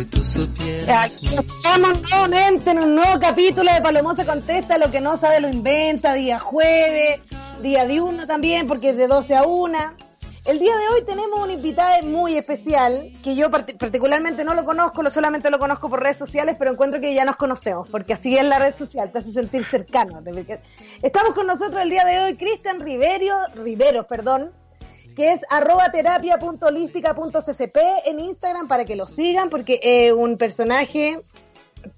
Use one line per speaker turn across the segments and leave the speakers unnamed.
Si tú supieras.
Aquí estamos nuevamente en un nuevo capítulo de Palomosa Contesta, lo que no sabe lo inventa, día jueves, día diurno también, porque es de 12 a 1. El día de hoy tenemos un invitado muy especial, que yo part- particularmente no lo conozco, lo solamente lo conozco por redes sociales, pero encuentro que ya nos conocemos, porque así es la red social, te hace sentir cercano. Estamos con nosotros el día de hoy Cristian Riverio, Riveros, perdón, que es arroba terapia.holística.ccp en Instagram para que lo sigan, porque es un personaje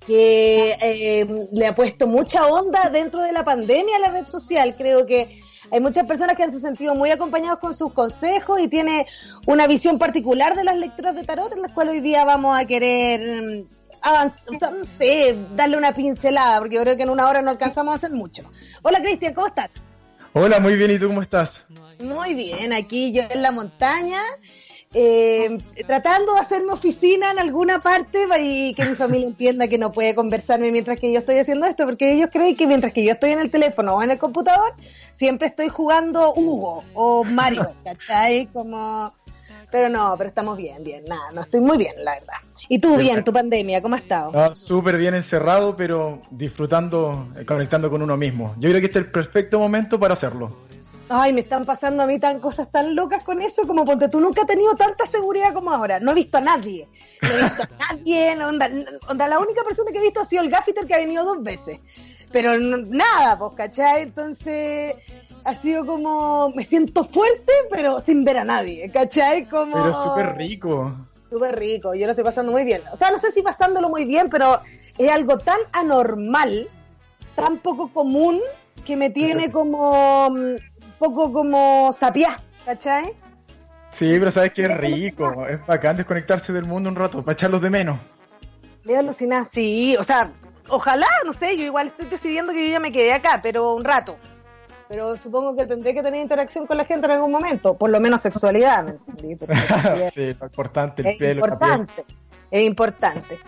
que eh, le ha puesto mucha onda dentro de la pandemia a la red social. Creo que hay muchas personas que han se sentido muy acompañados con sus consejos y tiene una visión particular de las lecturas de tarot, en las cuales hoy día vamos a querer mm, avanzar, o sea, no sé, darle una pincelada, porque yo creo que en una hora no alcanzamos a hacer mucho. Hola Cristian, ¿cómo estás?
Hola, muy bien, ¿y tú cómo estás?
Muy bien, aquí yo en la montaña, eh, tratando de hacerme oficina en alguna parte y que mi familia entienda que no puede conversarme mientras que yo estoy haciendo esto, porque ellos creen que mientras que yo estoy en el teléfono o en el computador, siempre estoy jugando Hugo o Mario, ¿cachai? Como... Pero no, pero estamos bien, bien, nada, no estoy muy bien, la verdad. ¿Y tú bien, tu pandemia, cómo has estado?
Ah, Súper bien encerrado, pero disfrutando, eh, conectando con uno mismo. Yo creo que este es el perfecto momento para hacerlo.
Ay, me están pasando a mí tan cosas tan locas con eso, como ponte tú nunca has tenido tanta seguridad como ahora. No he visto a nadie. No he visto a nadie. no, onda, onda, la única persona que he visto ha sido el gaffiter que ha venido dos veces. Pero no- nada, pues, ¿cachai? Entonces, ha sido como, me siento fuerte, pero sin ver a nadie, ¿cachai? Como...
Pero súper rico.
Súper rico, yo lo estoy pasando muy bien. O sea, no sé si pasándolo muy bien, pero es algo tan anormal, tan poco común, que me tiene como mm, poco como sapiá, ¿cachai?
Sí, pero sabes que es rico. Es bacán desconectarse del mundo un rato, para echarlos de menos.
De alucinar, sí, o sea, ojalá, no sé, yo igual estoy decidiendo que yo ya me quedé acá, pero un rato. Pero supongo que tendré que tener interacción con la gente en algún momento, por lo menos sexualidad, ¿me entendí?
Sí, lo importante, el
es
pelo,
importante, es importante.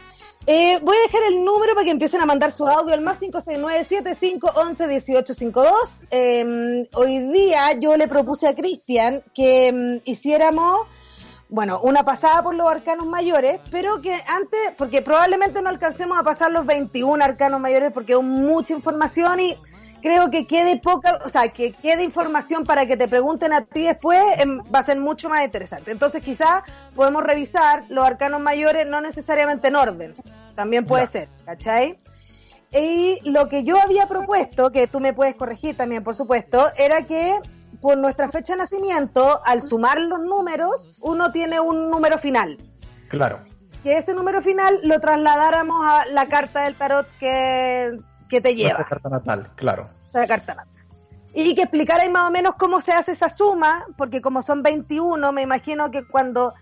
Eh, voy a dejar el número para que empiecen a mandar su audio al más 569-7511-1852. Eh, hoy día yo le propuse a Cristian que mm, hiciéramos, bueno, una pasada por los arcanos mayores, pero que antes, porque probablemente no alcancemos a pasar los 21 arcanos mayores porque es mucha información y creo que quede poca, o sea, que quede información para que te pregunten a ti después em, va a ser mucho más interesante. Entonces quizás podemos revisar los arcanos mayores no necesariamente en orden, también puede ser, ¿cachai? Y lo que yo había propuesto, que tú me puedes corregir también, por supuesto, era que por nuestra fecha de nacimiento, al sumar los números, uno tiene un número final.
Claro.
Que ese número final lo trasladáramos a la carta del tarot que, que te lleva
Nuestra carta natal, claro.
la carta natal. Y que explicarais más o menos cómo se hace esa suma, porque como son 21, me imagino que cuando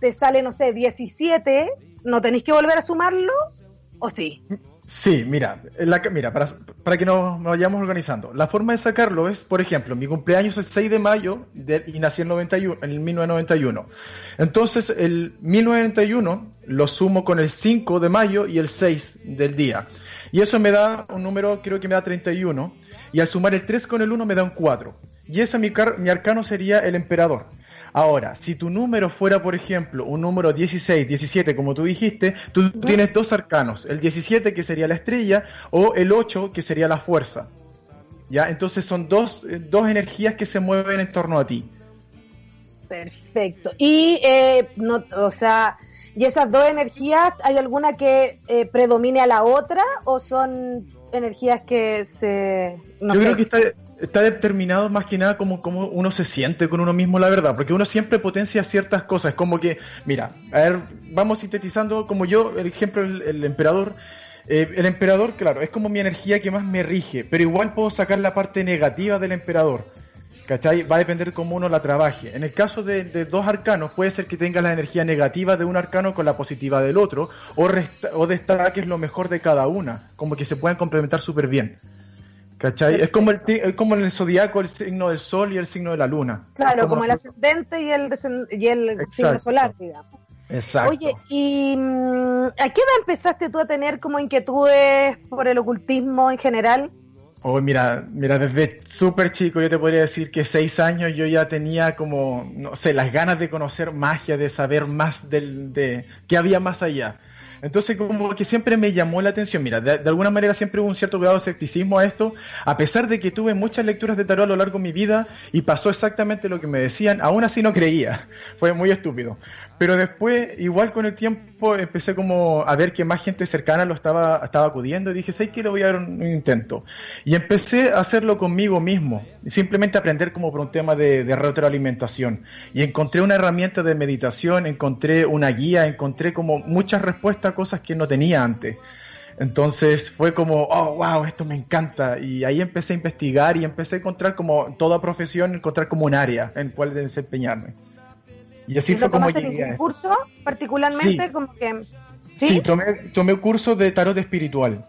te sale, no sé, 17, ¿no tenéis que volver a sumarlo? ¿O sí?
Sí, mira, la, mira para, para que nos, nos vayamos organizando. La forma de sacarlo es, por ejemplo, mi cumpleaños es el 6 de mayo de- y nací en, 91, en el 1991. Entonces, el 1991 lo sumo con el 5 de mayo y el 6 del día. Y eso me da un número, creo que me da 31. Y al sumar el 3 con el 1 me da un 4. Y ese mi, car- mi arcano sería el emperador. Ahora, si tu número fuera, por ejemplo, un número 16, 17, como tú dijiste, tú tienes dos arcanos, el 17 que sería la estrella o el 8 que sería la fuerza. ¿Ya? Entonces son dos, eh, dos energías que se mueven en torno a ti.
Perfecto. Y, eh, no, o sea, ¿y esas dos energías, hay alguna que eh, predomine a la otra o son energías que se... no
Yo
sé,
creo que está, está determinado más que nada como, como uno se siente con uno mismo, la verdad, porque uno siempre potencia ciertas cosas, como que, mira, a ver, vamos sintetizando, como yo, el ejemplo, el, el emperador, eh, el emperador, claro, es como mi energía que más me rige, pero igual puedo sacar la parte negativa del emperador. ¿Cachai? Va a depender cómo uno la trabaje. En el caso de, de dos arcanos, puede ser que tengas la energía negativa de un arcano con la positiva del otro, o, o destaques lo mejor de cada una, como que se puedan complementar súper bien. ¿Cachai? Es como, el, es como en el zodiaco el signo del sol y el signo de la luna.
Claro, como el ascendente y el, y el signo solar, digamos.
Exacto.
Oye, ¿y mm, a qué edad empezaste tú a tener como inquietudes por el ocultismo en general?
Oh, mira, mira, desde súper chico yo te podría decir que seis años yo ya tenía como, no sé, las ganas de conocer magia, de saber más del, de qué había más allá. Entonces como que siempre me llamó la atención. Mira, de, de alguna manera siempre hubo un cierto grado de escepticismo a esto, a pesar de que tuve muchas lecturas de tarot a lo largo de mi vida y pasó exactamente lo que me decían, aún así no creía. Fue muy estúpido. Pero después, igual con el tiempo, empecé como a ver que más gente cercana lo estaba, estaba acudiendo y dije, ¿sabes qué? Le voy a dar un, intento. Y empecé a hacerlo conmigo mismo, simplemente aprender como por un tema de, de retroalimentación. Y encontré una herramienta de meditación, encontré una guía, encontré como muchas respuestas a cosas que no tenía antes. Entonces fue como, oh, wow, esto me encanta. Y ahí empecé a investigar y empecé a encontrar como toda profesión, encontrar como un área en cual desempeñarme. Y así
¿Y
fue como
en
llegué
curso particularmente?
Sí.
Como que,
Sí,
¿Sí?
tomé, tomé curso de tarot espiritual.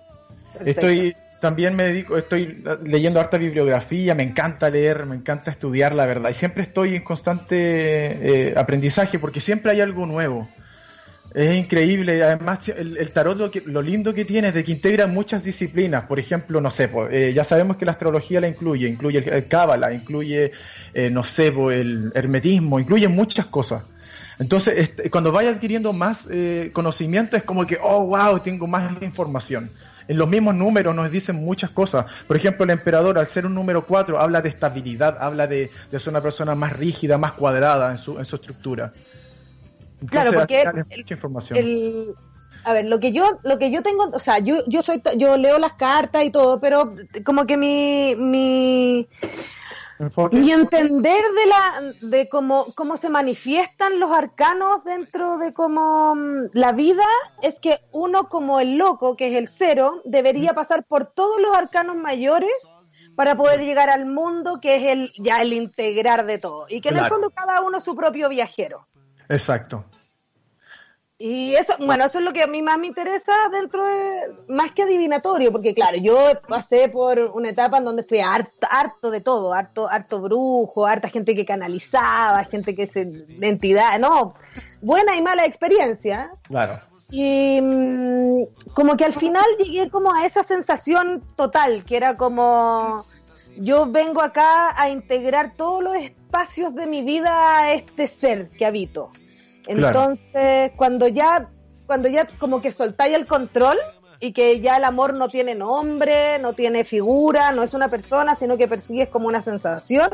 Perfecto.
Estoy también me dedico, estoy leyendo harta bibliografía, me encanta leer, me encanta estudiar, la verdad, y siempre estoy en constante eh, aprendizaje porque siempre hay algo nuevo. Es increíble, además el, tarot lo, lindo que tiene es de que integra muchas disciplinas, por ejemplo, no sé, po, eh, ya sabemos que la astrología la incluye, incluye el, el cábala, incluye, eh, no sé, el hermetismo, incluye muchas cosas. Entonces, este, cuando vaya adquiriendo más eh, conocimiento es como que, oh, wow, tengo más información. En los mismos números nos dicen muchas cosas. Por ejemplo, el emperador, al ser un número 4, habla de estabilidad, habla de, de ser una persona más rígida, más cuadrada en su, en su estructura.
Claro, porque el-
mucha información.
el a ver lo que yo lo que yo tengo o sea yo yo soy yo leo las cartas y todo pero como que mi mi
Enfoque.
mi entender de la de cómo cómo se manifiestan los arcanos dentro de como mm, la vida es que uno como el loco que es el cero debería pasar por todos los arcanos mayores para poder llegar al mundo que es el ya el integrar de todo y que en el fondo cada uno su propio viajero
Exacto.
y eso, bueno, eso es lo que a mí más me interesa dentro de, más que adivinatorio, porque claro, yo pasé por una etapa en donde fui harto, harto de todo, harto, harto brujo, harta gente que canalizaba, gente que se, entidad, no, buena y mala experiencia.
Claro.
Y mm, como que al final llegué como a esa sensación total, que era como, yo vengo acá a integrar todos los espacios de mi vida a este ser que habito.
Claro.
Entonces, cuando ya, cuando ya como que soltáis el control y que ya el amor no tiene nombre, no tiene figura, no es una persona, sino que persigues como una sensación,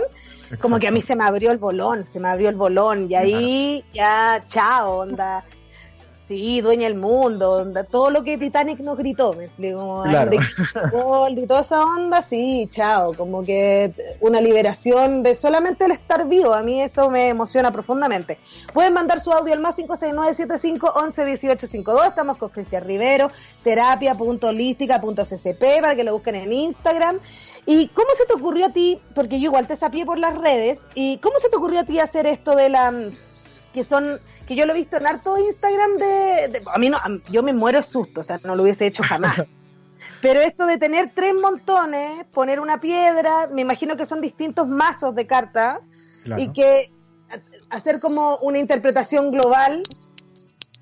como que a mí se me abrió el bolón, se me abrió el bolón y ahí ya, chao, onda. Sí, dueña del mundo, onda, todo lo que Titanic nos gritó, me explico,
Claro.
Gold y toda esa onda, sí, chao, como que una liberación de solamente el estar vivo, a mí eso me emociona profundamente. Pueden mandar su audio al más 569-75-11-1852, estamos con Cristian Rivero, terapia.holística.ccp para que lo busquen en Instagram. ¿Y cómo se te ocurrió a ti, porque yo igual te sapié por las redes, y cómo se te ocurrió a ti hacer esto de la que son que yo lo he visto en harto Instagram de, de- a mí no yo me muero de susto o sea no lo hubiese hecho jamás pero esto de tener tres montones poner una piedra me imagino que son distintos mazos de cartas
Claro.
y que hacer como una interpretación global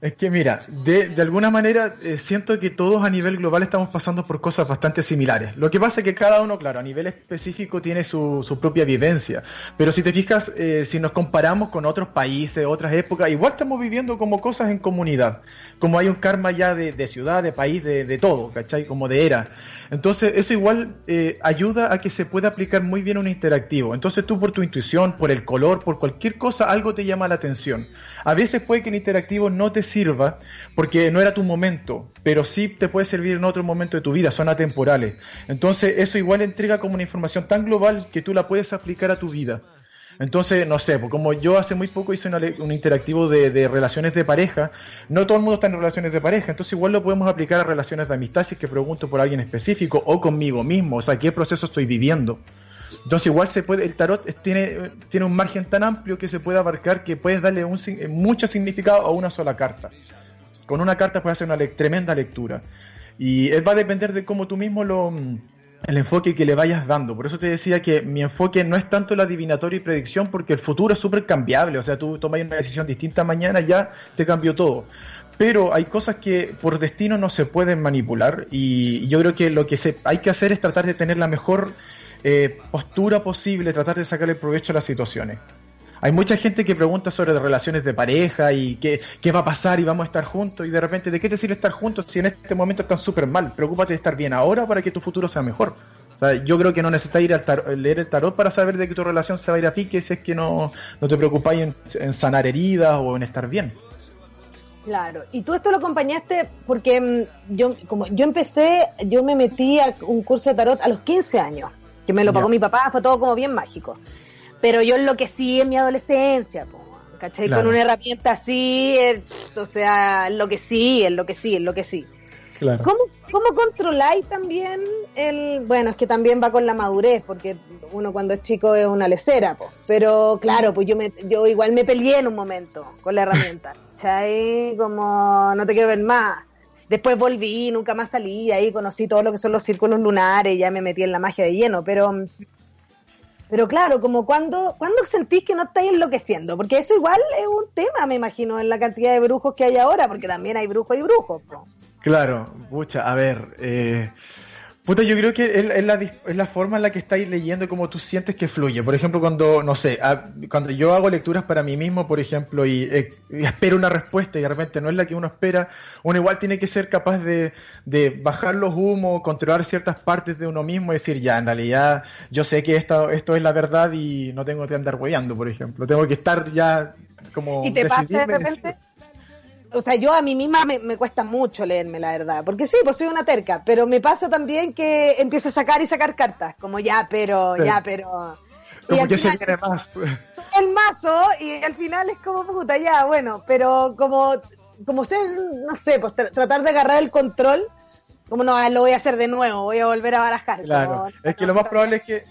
Es que mira, de, de alguna manera eh, siento que todos a nivel global estamos pasando por cosas bastante similares. Lo que pasa es que cada uno, claro, a nivel específico tiene su, su propia vivencia. Pero si te fijas, eh, si nos comparamos con otros países, otras épocas, igual estamos viviendo como cosas en comunidad. Como hay un karma ya de, de ciudad, de país, de, de todo, ¿cachai? Como de era. Entonces, eso igual eh, ayuda a que se pueda aplicar muy bien un interactivo. Entonces, tú por tu intuición, por el color, por cualquier cosa, algo te llama la atención. A veces puede que el interactivo no te sirva porque no era tu momento, pero sí te puede servir en otro momento de tu vida, son atemporales. Entonces, eso igual entrega como una información tan global que tú la puedes aplicar a tu vida. Entonces, no sé, pues como yo hace muy poco hice le- un interactivo de, relaciones de pareja, no todo el mundo está en relaciones de pareja, entonces igual lo podemos aplicar a relaciones de amistad si es que pregunto por alguien específico o conmigo mismo, o sea, qué proceso estoy viviendo. Entonces igual se puede, el tarot tiene, tiene un margen tan amplio que se puede abarcar que puedes darle un, mucho significado a una sola carta. Con una carta puedes hacer una le- tremenda lectura. Y él va a depender de cómo tú mismo lo, el enfoque que le vayas dando. Por eso te decía que mi enfoque no es tanto la adivinatoria y predicción, porque el futuro es súper cambiable. O sea, tú tomas una decisión distinta mañana, ya te cambió todo. Pero hay cosas que por destino no se pueden manipular y yo creo que lo que se, hay que hacer es tratar de tener la mejor eh, postura posible, tratar de sacarle provecho a las situaciones. Hay mucha gente que pregunta sobre relaciones de pareja y qué, qué va a pasar y vamos a estar juntos y de repente, ¿de qué te sirve estar juntos si en este momento están súper mal? Preocúpate de estar bien ahora para que tu futuro sea mejor. O sea, yo creo que no necesitas ir a leer el tarot para saber de que tu relación se va a ir a pique si es que no, no te preocupáis en, en sanar heridas o en estar bien.
Claro, y tú esto lo acompañaste porque mm, yo como yo empecé, yo me metí a un curso de tarot a los 15 años, que me lo pagó mi papá, fue todo como bien mágico. Pero yo enloquecí en mi adolescencia, po, ¿cachai?
Claro.
Con una herramienta así, eh, o sea, enloquecí, enloquecí, enloquecí.
Claro.
¿Cómo, ¿Cómo controláis también el...? Bueno, es que también va con la madurez, porque uno cuando es chico es una lecera, po. pero claro, pues yo, me, yo igual me peleé en un momento con la herramienta, ¿cachai? Como no te quiero ver más. Después volví, nunca más salí, ahí conocí todo lo que son los círculos lunares, ya me metí en la magia de lleno, pero... Pero claro, como cuando, cuando sentís que no estáis enloqueciendo, porque eso igual es un tema, me imagino, en la cantidad de brujos que hay ahora, porque también hay brujos y brujos.
Claro, pucha, a ver, eh, puta, yo creo que es, es la, es la forma en la que estáis leyendo y cómo tú sientes que fluye. Por ejemplo, cuando, no sé, a- cuando yo hago lecturas para mí mismo, por ejemplo, y, eh, y espero una respuesta y de repente no es la que uno espera, uno igual tiene que ser capaz de, de bajar los humos, controlar ciertas partes de uno mismo y decir, ya, en realidad, yo sé que esto, esto es la verdad y no tengo que andar hueando, por ejemplo. Tengo que estar ya como
y te pasa de repente.
decir-
O sea, yo a mí misma me, me cuesta mucho leerme, la verdad. Porque sí, pues soy una terca. Pero me pasa también que empiezo a sacar y sacar cartas. Como ya, pero,
Sí.
ya, pero.
como que se viene más.
el mazo y al final es como puta, ya, bueno. Pero como, como ser, no sé, pues tra- tratar de agarrar el control. Como no, lo voy a hacer de nuevo, voy a volver a barajar.
Claro, es que lo más probable es que,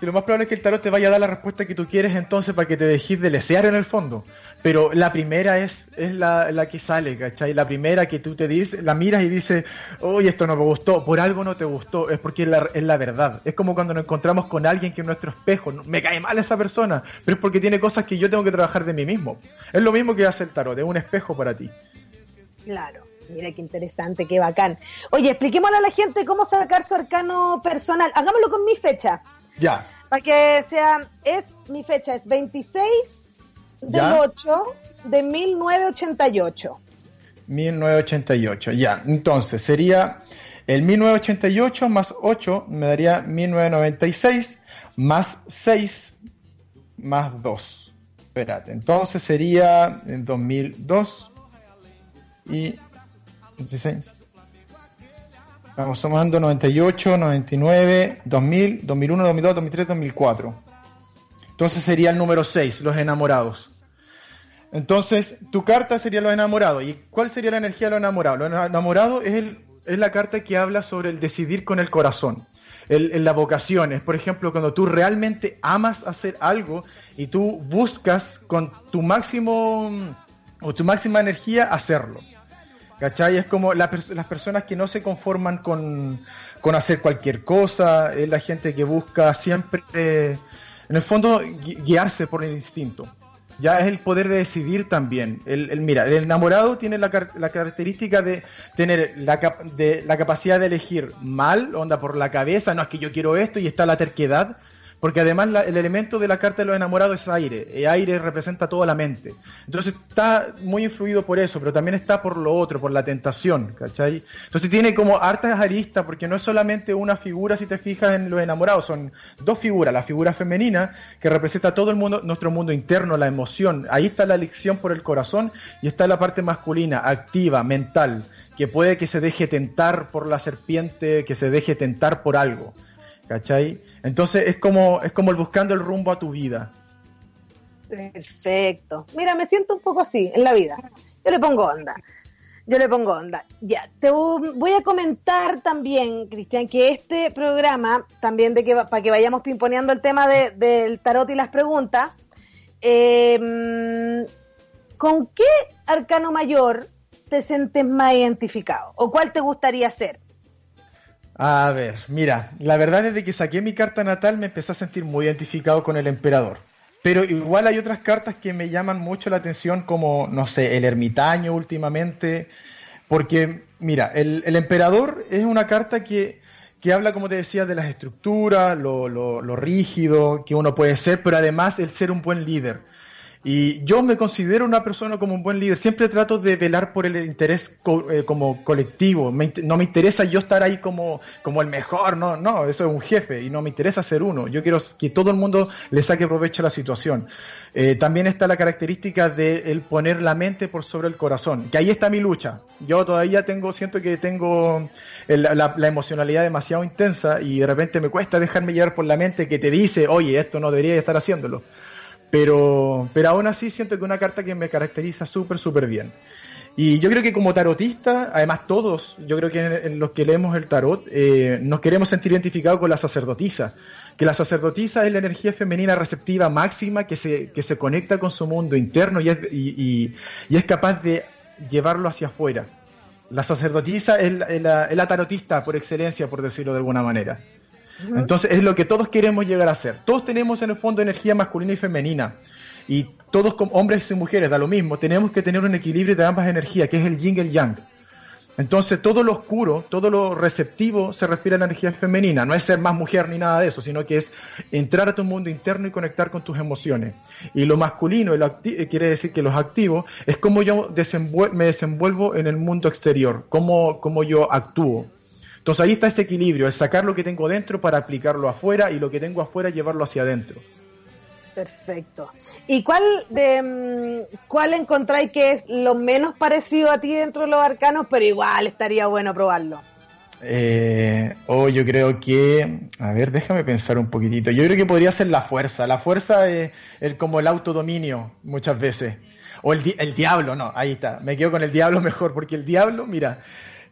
que lo más probable es que el tarot te vaya a dar la respuesta que tú quieres entonces para que te dejes de lesear en el fondo. Pero la primera es, es la, que sale, ¿cachai? La primera que tú te dices, la miras y dices, oye, esto no me gustó, por algo no te gustó, es porque es la, es la verdad. Es como cuando nos encontramos con alguien que es nuestro espejo, me cae mal esa persona, pero es porque tiene cosas que yo tengo que trabajar de mí mismo. Es lo mismo que hace el tarot, es un espejo para ti.
Claro, mira qué interesante, qué bacán. Oye, expliquémosle a la gente cómo sacar su arcano personal. Hagámoslo con mi fecha.
Ya,
Para que sea, es mi fecha es 26 del
¿Ya?
8 de 1988.
1988, ya. Entonces, sería el 1988 más 8 me daría 1996 más 6 más 2. Espérate, entonces sería en 2002 y 16. Vamos sumando 98, 99, 2000, 2001, 2002, 2003, 2004. Entonces sería el número 6, los enamorados. Entonces, tu carta sería los enamorados. ¿Y cuál sería la energía de los enamorados? Los enamorados es, el- es la carta que habla sobre el decidir con el corazón. El, en la vocación por ejemplo, cuando tú realmente amas hacer algo y tú buscas con tu máximo o tu máxima energía hacerlo. ¿Cachai? Es como las personas que no se conforman con, con hacer cualquier cosa, es la gente que busca siempre, en el fondo, gui- guiarse por el instinto. Ya es el poder de decidir también. El, mira, el enamorado tiene la, car- la característica de tener la, de, la capacidad de elegir mal, onda por la cabeza, no es que yo quiero esto y está la terquedad, porque además el elemento de la carta de los enamorados es aire, y aire representa toda la mente. Entonces está muy influido por eso, pero también está por lo otro, por la tentación, ¿cachai? Entonces tiene como hartas aristas, porque no es solamente una figura, si te fijas en los enamorados, son dos figuras, la figura femenina, que representa todo el mundo, nuestro mundo interno, la emoción, ahí está la elección por el corazón, y está la parte masculina, activa, mental, que puede que se deje tentar por la serpiente, que se deje tentar por algo. ¿Cachai? Entonces es como, es como el buscando el rumbo a tu vida.
Perfecto. Mira, me siento un poco así en la vida. Yo le pongo onda. Yo le pongo onda. Ya, te voy a comentar también, Cristian, que este programa, también de que para que vayamos pimponeando el tema de- del tarot y las preguntas, eh, ¿con qué arcano mayor te sientes más identificado? ¿O cuál te gustaría ser?
A ver, mira, la verdad es de que saqué mi carta natal me empecé a sentir muy identificado con el emperador. Pero igual hay otras cartas que me llaman mucho la atención, como, no sé, el ermitaño últimamente. Porque, mira, el, el emperador es una carta que, que habla, como te decía, de las estructuras, lo, lo, lo rígido que uno puede ser, pero además el ser un buen líder. Y yo me considero una persona como un buen líder. Siempre trato de velar por el interés eh, como colectivo. Me no me interesa yo estar ahí como, como el mejor, no, no, eso es un jefe y no me interesa ser uno. Yo quiero que todo el mundo le saque provecho a la situación. Eh, también está la característica de el poner la mente por sobre el corazón, que ahí está mi lucha. Yo todavía tengo, siento que tengo el- la, la emocionalidad demasiado intensa y de repente me cuesta dejarme llevar por la mente que te dice, oye, esto no debería estar haciéndolo. Pero, pero aún así siento que una carta que me caracteriza súper, súper bien. Y yo creo que como tarotista, además todos, yo creo que en, en los que leemos el tarot, eh, nos queremos sentir identificados con la sacerdotisa. Que la sacerdotisa es la energía femenina receptiva máxima que se, que se conecta con su mundo interno y es, y, y- es capaz de llevarlo hacia afuera. La sacerdotisa es la, es es la tarotista por excelencia, por decirlo de alguna manera. Entonces es lo que todos queremos llegar a ser. Todos tenemos en el fondo energía masculina y femenina. Y todos como hombres y mujeres, da lo mismo, tenemos que tener un equilibrio de ambas energías, que es el yin y el yang. Entonces todo lo oscuro, todo lo receptivo se refiere a la energía femenina. No es ser más mujer ni nada de eso, sino que es entrar a tu mundo interno y conectar con tus emociones. Y lo masculino, eh, quiere decir que los activos, es como yo me desenvuelvo en el mundo exterior, cómo, cómo yo actúo. Entonces ahí está ese equilibrio, el sacar lo que tengo dentro para aplicarlo afuera y lo que tengo afuera llevarlo hacia adentro.
Perfecto. ¿Y cuál de mm, cuál encontráis que es lo menos parecido a ti dentro de los arcanos, pero igual estaría bueno probarlo?
Eh, oh, yo creo que, a ver, déjame pensar un poquitito. Yo creo que podría ser la fuerza. La fuerza es el, como el autodominio muchas veces. O el, di- el diablo, no, ahí está. Me quedo con el diablo mejor, porque el diablo, mira,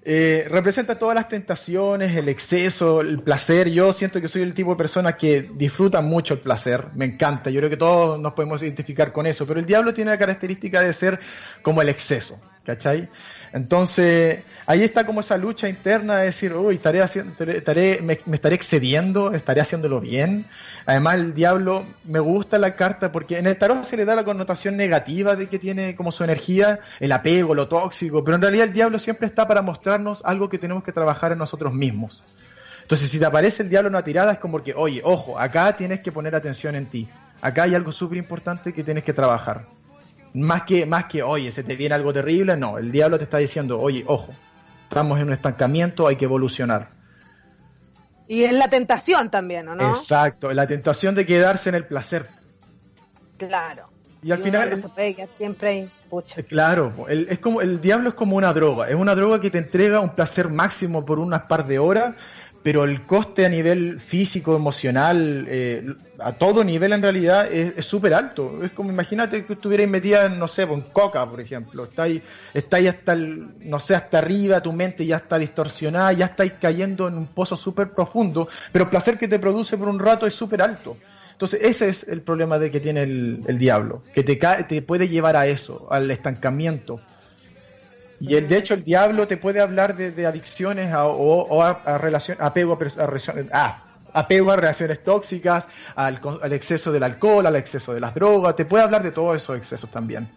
eh, representa todas las tentaciones, el exceso, el placer. Yo siento que soy el tipo de persona que disfruta mucho el placer, me encanta. Yo creo que todos nos podemos identificar con eso, pero el diablo tiene la característica de ser como el exceso, ¿cachai? Entonces, ahí está como esa lucha interna de decir, uy, estaré haciendo, estaré, me, me estaré excediendo, estaré haciéndolo bien. Además, el diablo, me gusta la carta porque en el tarot se le da la connotación negativa de que tiene como su energía, el apego, lo tóxico, pero en realidad el diablo siempre está para mostrarnos algo que tenemos que trabajar en nosotros mismos. Entonces, si te aparece el diablo en una tirada, es como que, oye, ojo, acá tienes que poner atención en ti. Acá hay algo súper importante que tienes que trabajar. Más que, más que, oye, se te viene algo terrible, no. El diablo te está diciendo, oye, ojo, estamos en un estancamiento, hay que evolucionar.
Y es la tentación también, ¿o no?
Exacto, la tentación de quedarse en el placer.
Claro.
Y al final,
se quedar siempre ahí. Pucha.
Eh, Claro, el, es como, el diablo es como una droga, es una droga que te entrega un placer máximo por unas par de horas, pero el coste a nivel físico, emocional, eh, a todo nivel en realidad es súper alto. Es como, imagínate que estuvierais metida no sé, en coca, por ejemplo, estáis, estáis hasta, el, no sé, hasta arriba, tu mente ya está distorsionada, ya estáis cayendo en un pozo súper profundo, pero el placer que te produce por un rato es súper alto. Entonces ese es el problema de que tiene el, el diablo, que te, te puede llevar a eso, al estancamiento. Y el, de hecho el diablo te puede hablar de, adicciones o, a, a relación, apego a, a ah, apego a relaciones tóxicas, al, exceso del alcohol, al exceso de las drogas, te puede hablar de todos esos excesos también.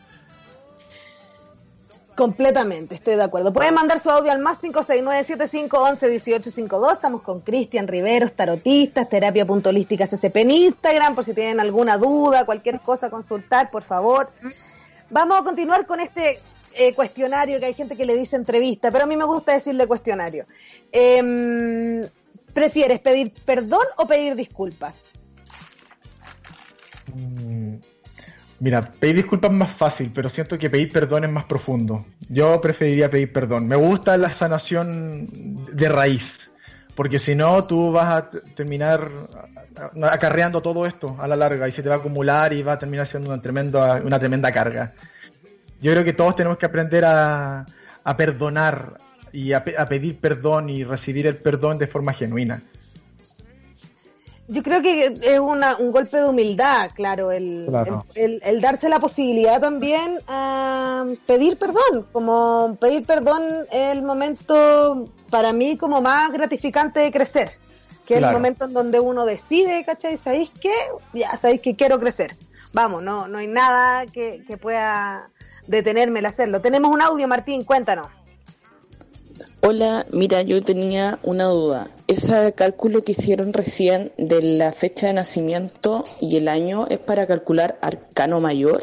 Completamente, estoy de acuerdo. Pueden mandar su audio al más 569-7511-1852. Estamos con Cristian Riveros, tarotistas, terapia puntualística CCP en Instagram, por si tienen alguna duda, cualquier cosa, consultar, por favor. Vamos a continuar con este eh, cuestionario que hay gente que le dice entrevista, pero a mí me gusta decirle cuestionario. Em, ¿Prefieres pedir perdón o pedir disculpas?
Mm, Mira, pedir disculpas es más fácil, pero siento que pedir perdón es más profundo. Yo preferiría pedir perdón. Me gusta la sanación de raíz, porque si no, tú vas a terminar acarreando todo esto a la larga y se te va a acumular y va a terminar siendo una tremenda, una tremenda carga. Yo creo que todos tenemos que aprender a, a perdonar y a, pe- a pedir perdón y recibir el perdón de forma genuina.
Yo creo que es una, un golpe de humildad, claro, el,
Claro.
El, el- el darse la posibilidad también a pedir perdón, como pedir perdón es el momento para mí como más gratificante de crecer, que es el momento en donde uno decide, ¿cachai? ¿Sabéis qué? Ya, sabéis que quiero crecer. Vamos, no, no hay nada que, que pueda detenerme el hacerlo. Tenemos un audio, Martín, cuéntanos.
Hola, mira, yo tenía una duda. Ese cálculo que hicieron recién de la fecha de nacimiento y el año es para calcular arcano mayor.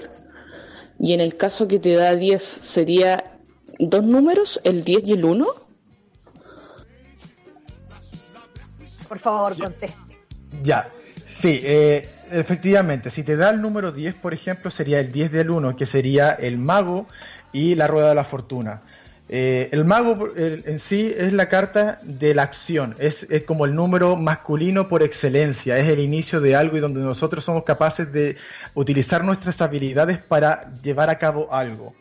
Y en el caso que te da 10, ¿sería dos números, el 10 y el 1?
Por favor, conteste.
Ya, sí, eh, efectivamente, si te da el número 10, por ejemplo, sería el 10 del 1, que sería el mago y la rueda de la fortuna. Eh, el mago el- en sí es la carta de la acción, es, es como el número masculino por excelencia, es el inicio de algo y donde nosotros somos capaces de utilizar nuestras habilidades para llevar a cabo algo.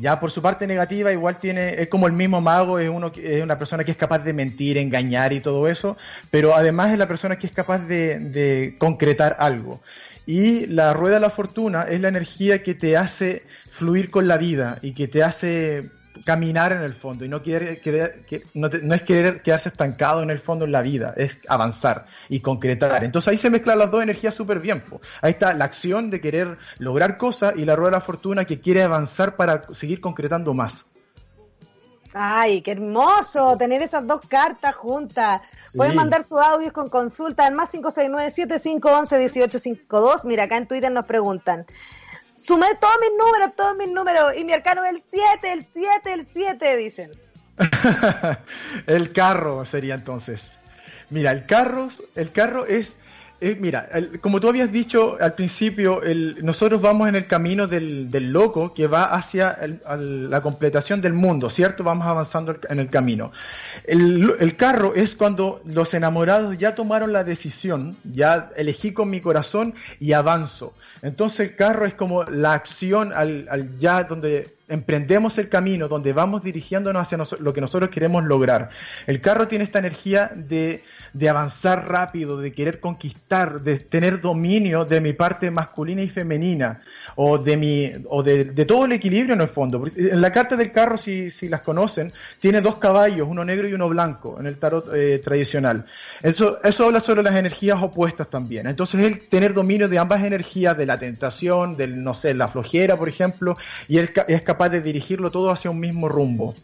Ya por su parte negativa, igual tiene, es como el mismo mago, es, uno, es una persona que es capaz de mentir, engañar y todo eso, pero además es la persona que es capaz de, de concretar algo. Y la rueda de la fortuna es la energía que te hace fluir con la vida y que te hace caminar en el fondo y no quiere quedar- que, no, te- no es querer quedarse estancado en el fondo en la vida, es avanzar y concretar. Entonces ahí se mezclan las dos energías súper bien. po. Ahí está la acción de querer lograr cosas y la rueda de la fortuna que quiere avanzar para seguir concretando más.
Ay, qué hermoso tener esas dos cartas juntas. Pueden
Sí.
mandar sus audios con consulta al más 569-7511-1852. Mira, acá en Twitter nos preguntan. Sumé todos mis números, todos mis números. Y mi arcano es el 7, el 7, el 7, dicen.
el carro sería entonces. Mira, el carro, el carro es, es- mira, como tú habías dicho al principio, nosotros vamos en el camino del, loco que va hacia la completación del mundo, ¿cierto? Vamos avanzando en el camino. El carro es cuando los enamorados ya tomaron la decisión, ya elegí con mi corazón y avanzo. Entonces el carro es como la acción al, al ya donde emprendemos el camino, donde vamos dirigiéndonos hacia lo que nosotros queremos lograr. El carro tiene esta energía de, de avanzar rápido, de querer conquistar, de tener dominio de mi parte masculina y femenina, o de mi, o de, de todo el equilibrio en el fondo. En la carta del carro, si, si las conocen, tiene dos caballos, uno negro y uno blanco, en el tarot eh, tradicional. Eso, eso habla sobre las energías opuestas también. Entonces, el tener dominio de ambas energías, de la tentación, del, no sé, la flojera, por ejemplo, y él es capaz de dirigirlo todo hacia un mismo rumbo.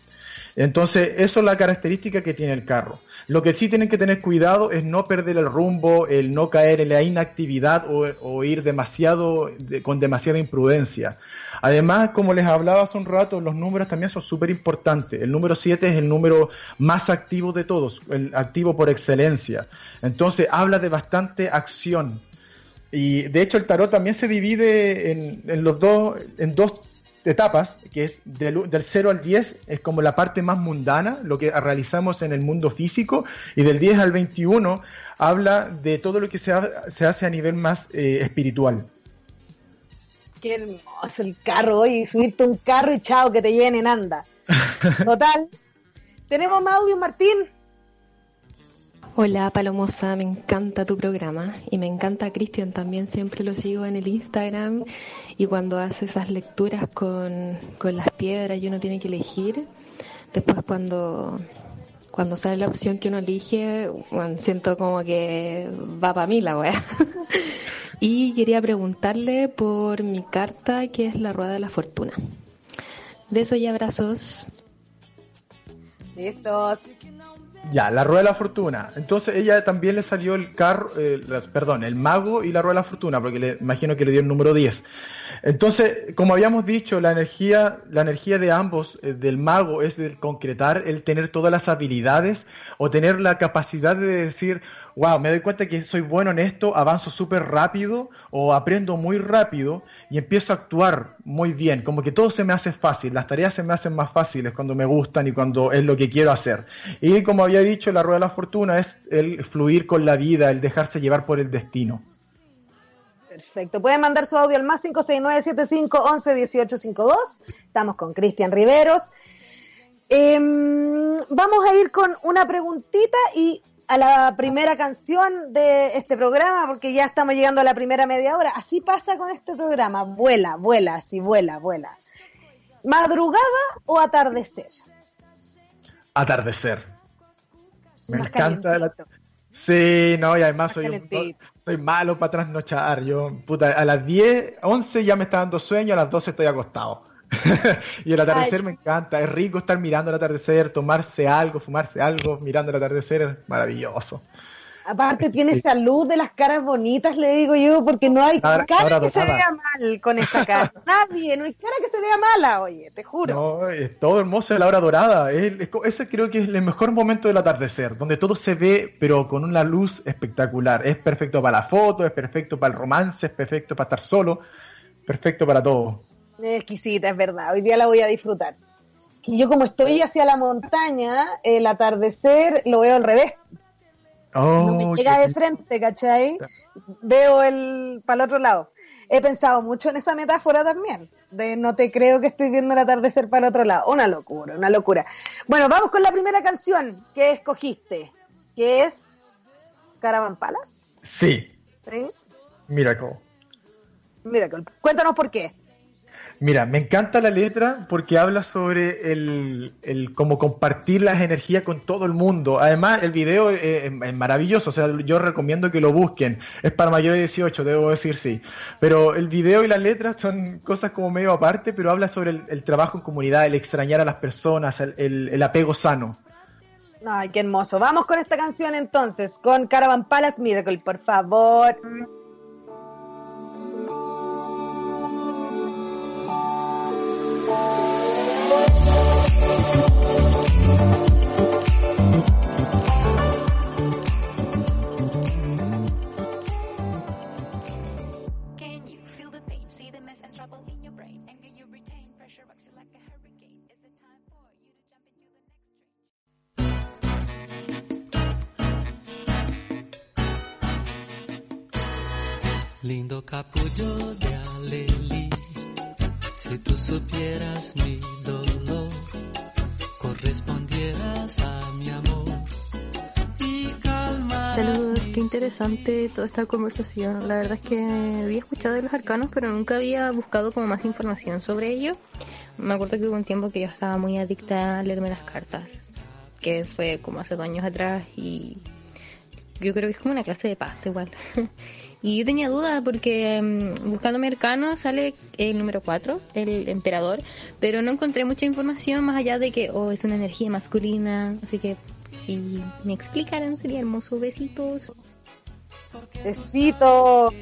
Entonces, eso es la característica que tiene el carro. Lo que sí tienen que tener cuidado es no perder el rumbo, el no caer en la inactividad o, ir demasiado, de- con demasiada imprudencia. Además, como les hablaba hace un rato, los números también son súper importantes. El número 7 es el número más activo de todos, el activo por excelencia. Entonces, habla de bastante acción. Y de hecho el tarot también se divide en, en los dos, en dos etapas, que es del, del 0 al 10 es como la parte más mundana, lo que realizamos en el mundo físico, y del 10 al 21 habla de todo lo que se, ha- se hace a nivel más eh, espiritual.
Qué hermoso el carro hoy. Subirte un carro y chao, que te llenen, anda. Total. Tenemos más audio, Martín.
Hola Palomosa, me encanta tu programa y me encanta Cristian también, siempre lo sigo en el Instagram y cuando hace esas lecturas con, con las piedras y uno tiene que elegir, después cuando, cuando sale la opción que uno elige, siento como que va para mí la wea. y quería preguntarle por mi carta que es la rueda de la fortuna. Besos y abrazos.
Listo.
Ya, la rueda de la fortuna. Entonces ella también le salió el carro, eh, perdón, el mago y la rueda de la fortuna, porque le imagino que le dio el número 10. Entonces, como habíamos dicho, la energía, la energía de ambos, eh, del mago, es el concretar, el tener todas las habilidades o tener la capacidad de decir, wow, me doy cuenta que soy bueno en esto, avanzo súper rápido o aprendo muy rápido y empiezo a actuar muy bien, como que todo se me hace fácil, las tareas se me hacen más fáciles cuando me gustan y cuando es lo que quiero hacer. Y como había dicho, la rueda de la fortuna es el fluir con la vida, el dejarse llevar por el destino.
Perfecto. Pueden mandar su audio al más 569-7511-1852. Estamos con Cristian Riveros. Em, vamos a ir con una preguntita y a la primera canción de este programa, porque ya estamos llegando a la primera media hora. Así pasa con este programa. Vuela, vuela, así vuela, vuela. ¿Madrugada o atardecer?
Atardecer. Me
Más
encanta la... Sí, no, y además soy, un- soy malo para trasnochar. Yo, puta, a las 10, 11 ya me está dando sueño, a las 12 estoy acostado. y el atardecer
Ay.
me encanta. Es rico estar mirando el atardecer, tomarse algo, fumarse algo, mirando el atardecer. Es maravilloso.
Aparte tiene
Sí.
salud de las caras bonitas, le digo yo, porque no hay
Ahora-
cara
ahora
que se vea mal con esa cara. Nadie, no hay cara que se vea mala, oye, te juro.
No, es todo hermoso la hora dorada. Es- es co- ese creo que es el mejor momento del atardecer, donde todo se ve, pero con una luz espectacular. Es perfecto para la foto, es perfecto para el romance, es perfecto para estar solo, perfecto para todo.
Es exquisita, es verdad. Hoy día la voy a disfrutar. Que yo como estoy hacia la montaña, el atardecer lo veo al revés.
Oh,
no me
qué
llega de frente, ¿cachai? Veo el para el otro lado. He pensado mucho en esa metáfora también, de no te creo que estoy viendo el atardecer para el otro lado. Una locura, una locura. Bueno, vamos con la primera canción que escogiste, que es Caravan Palace.
Sí,
¿sí?
Miracle.
Mira, cuéntanos por qué.
Mira, me encanta la letra porque habla sobre el, el cómo compartir las energías con todo el mundo. Además, el video es, es- maravilloso, o sea, yo recomiendo que lo busquen. Es para mayores de 18, debo decir sí. Pero el video y las letras son cosas como medio aparte, pero habla sobre el, trabajo en comunidad, el extrañar a las personas, el- el apego sano.
Ay, qué hermoso. Vamos con esta canción entonces, con Caravan Palace Miracle, por favor.
Lindo capullo de alelí, si tú supieras mi dolor, a mi amor
Saludos, qué interesante toda esta conversación. La verdad es que había escuchado de los arcanos, pero nunca había buscado como más información sobre ello. Me acuerdo que hubo un tiempo que yo estaba muy adicta a leerme las cartas, que fue como hace dos años atrás y yo creo que es como una clase de pasta igual. y yo tenía dudas porque mm, buscando mi arcano sale el número 4, el emperador, pero no encontré mucha información más allá de que oh, es una energía masculina, así que si me explicaran sería hermoso. Besitos.
Besito.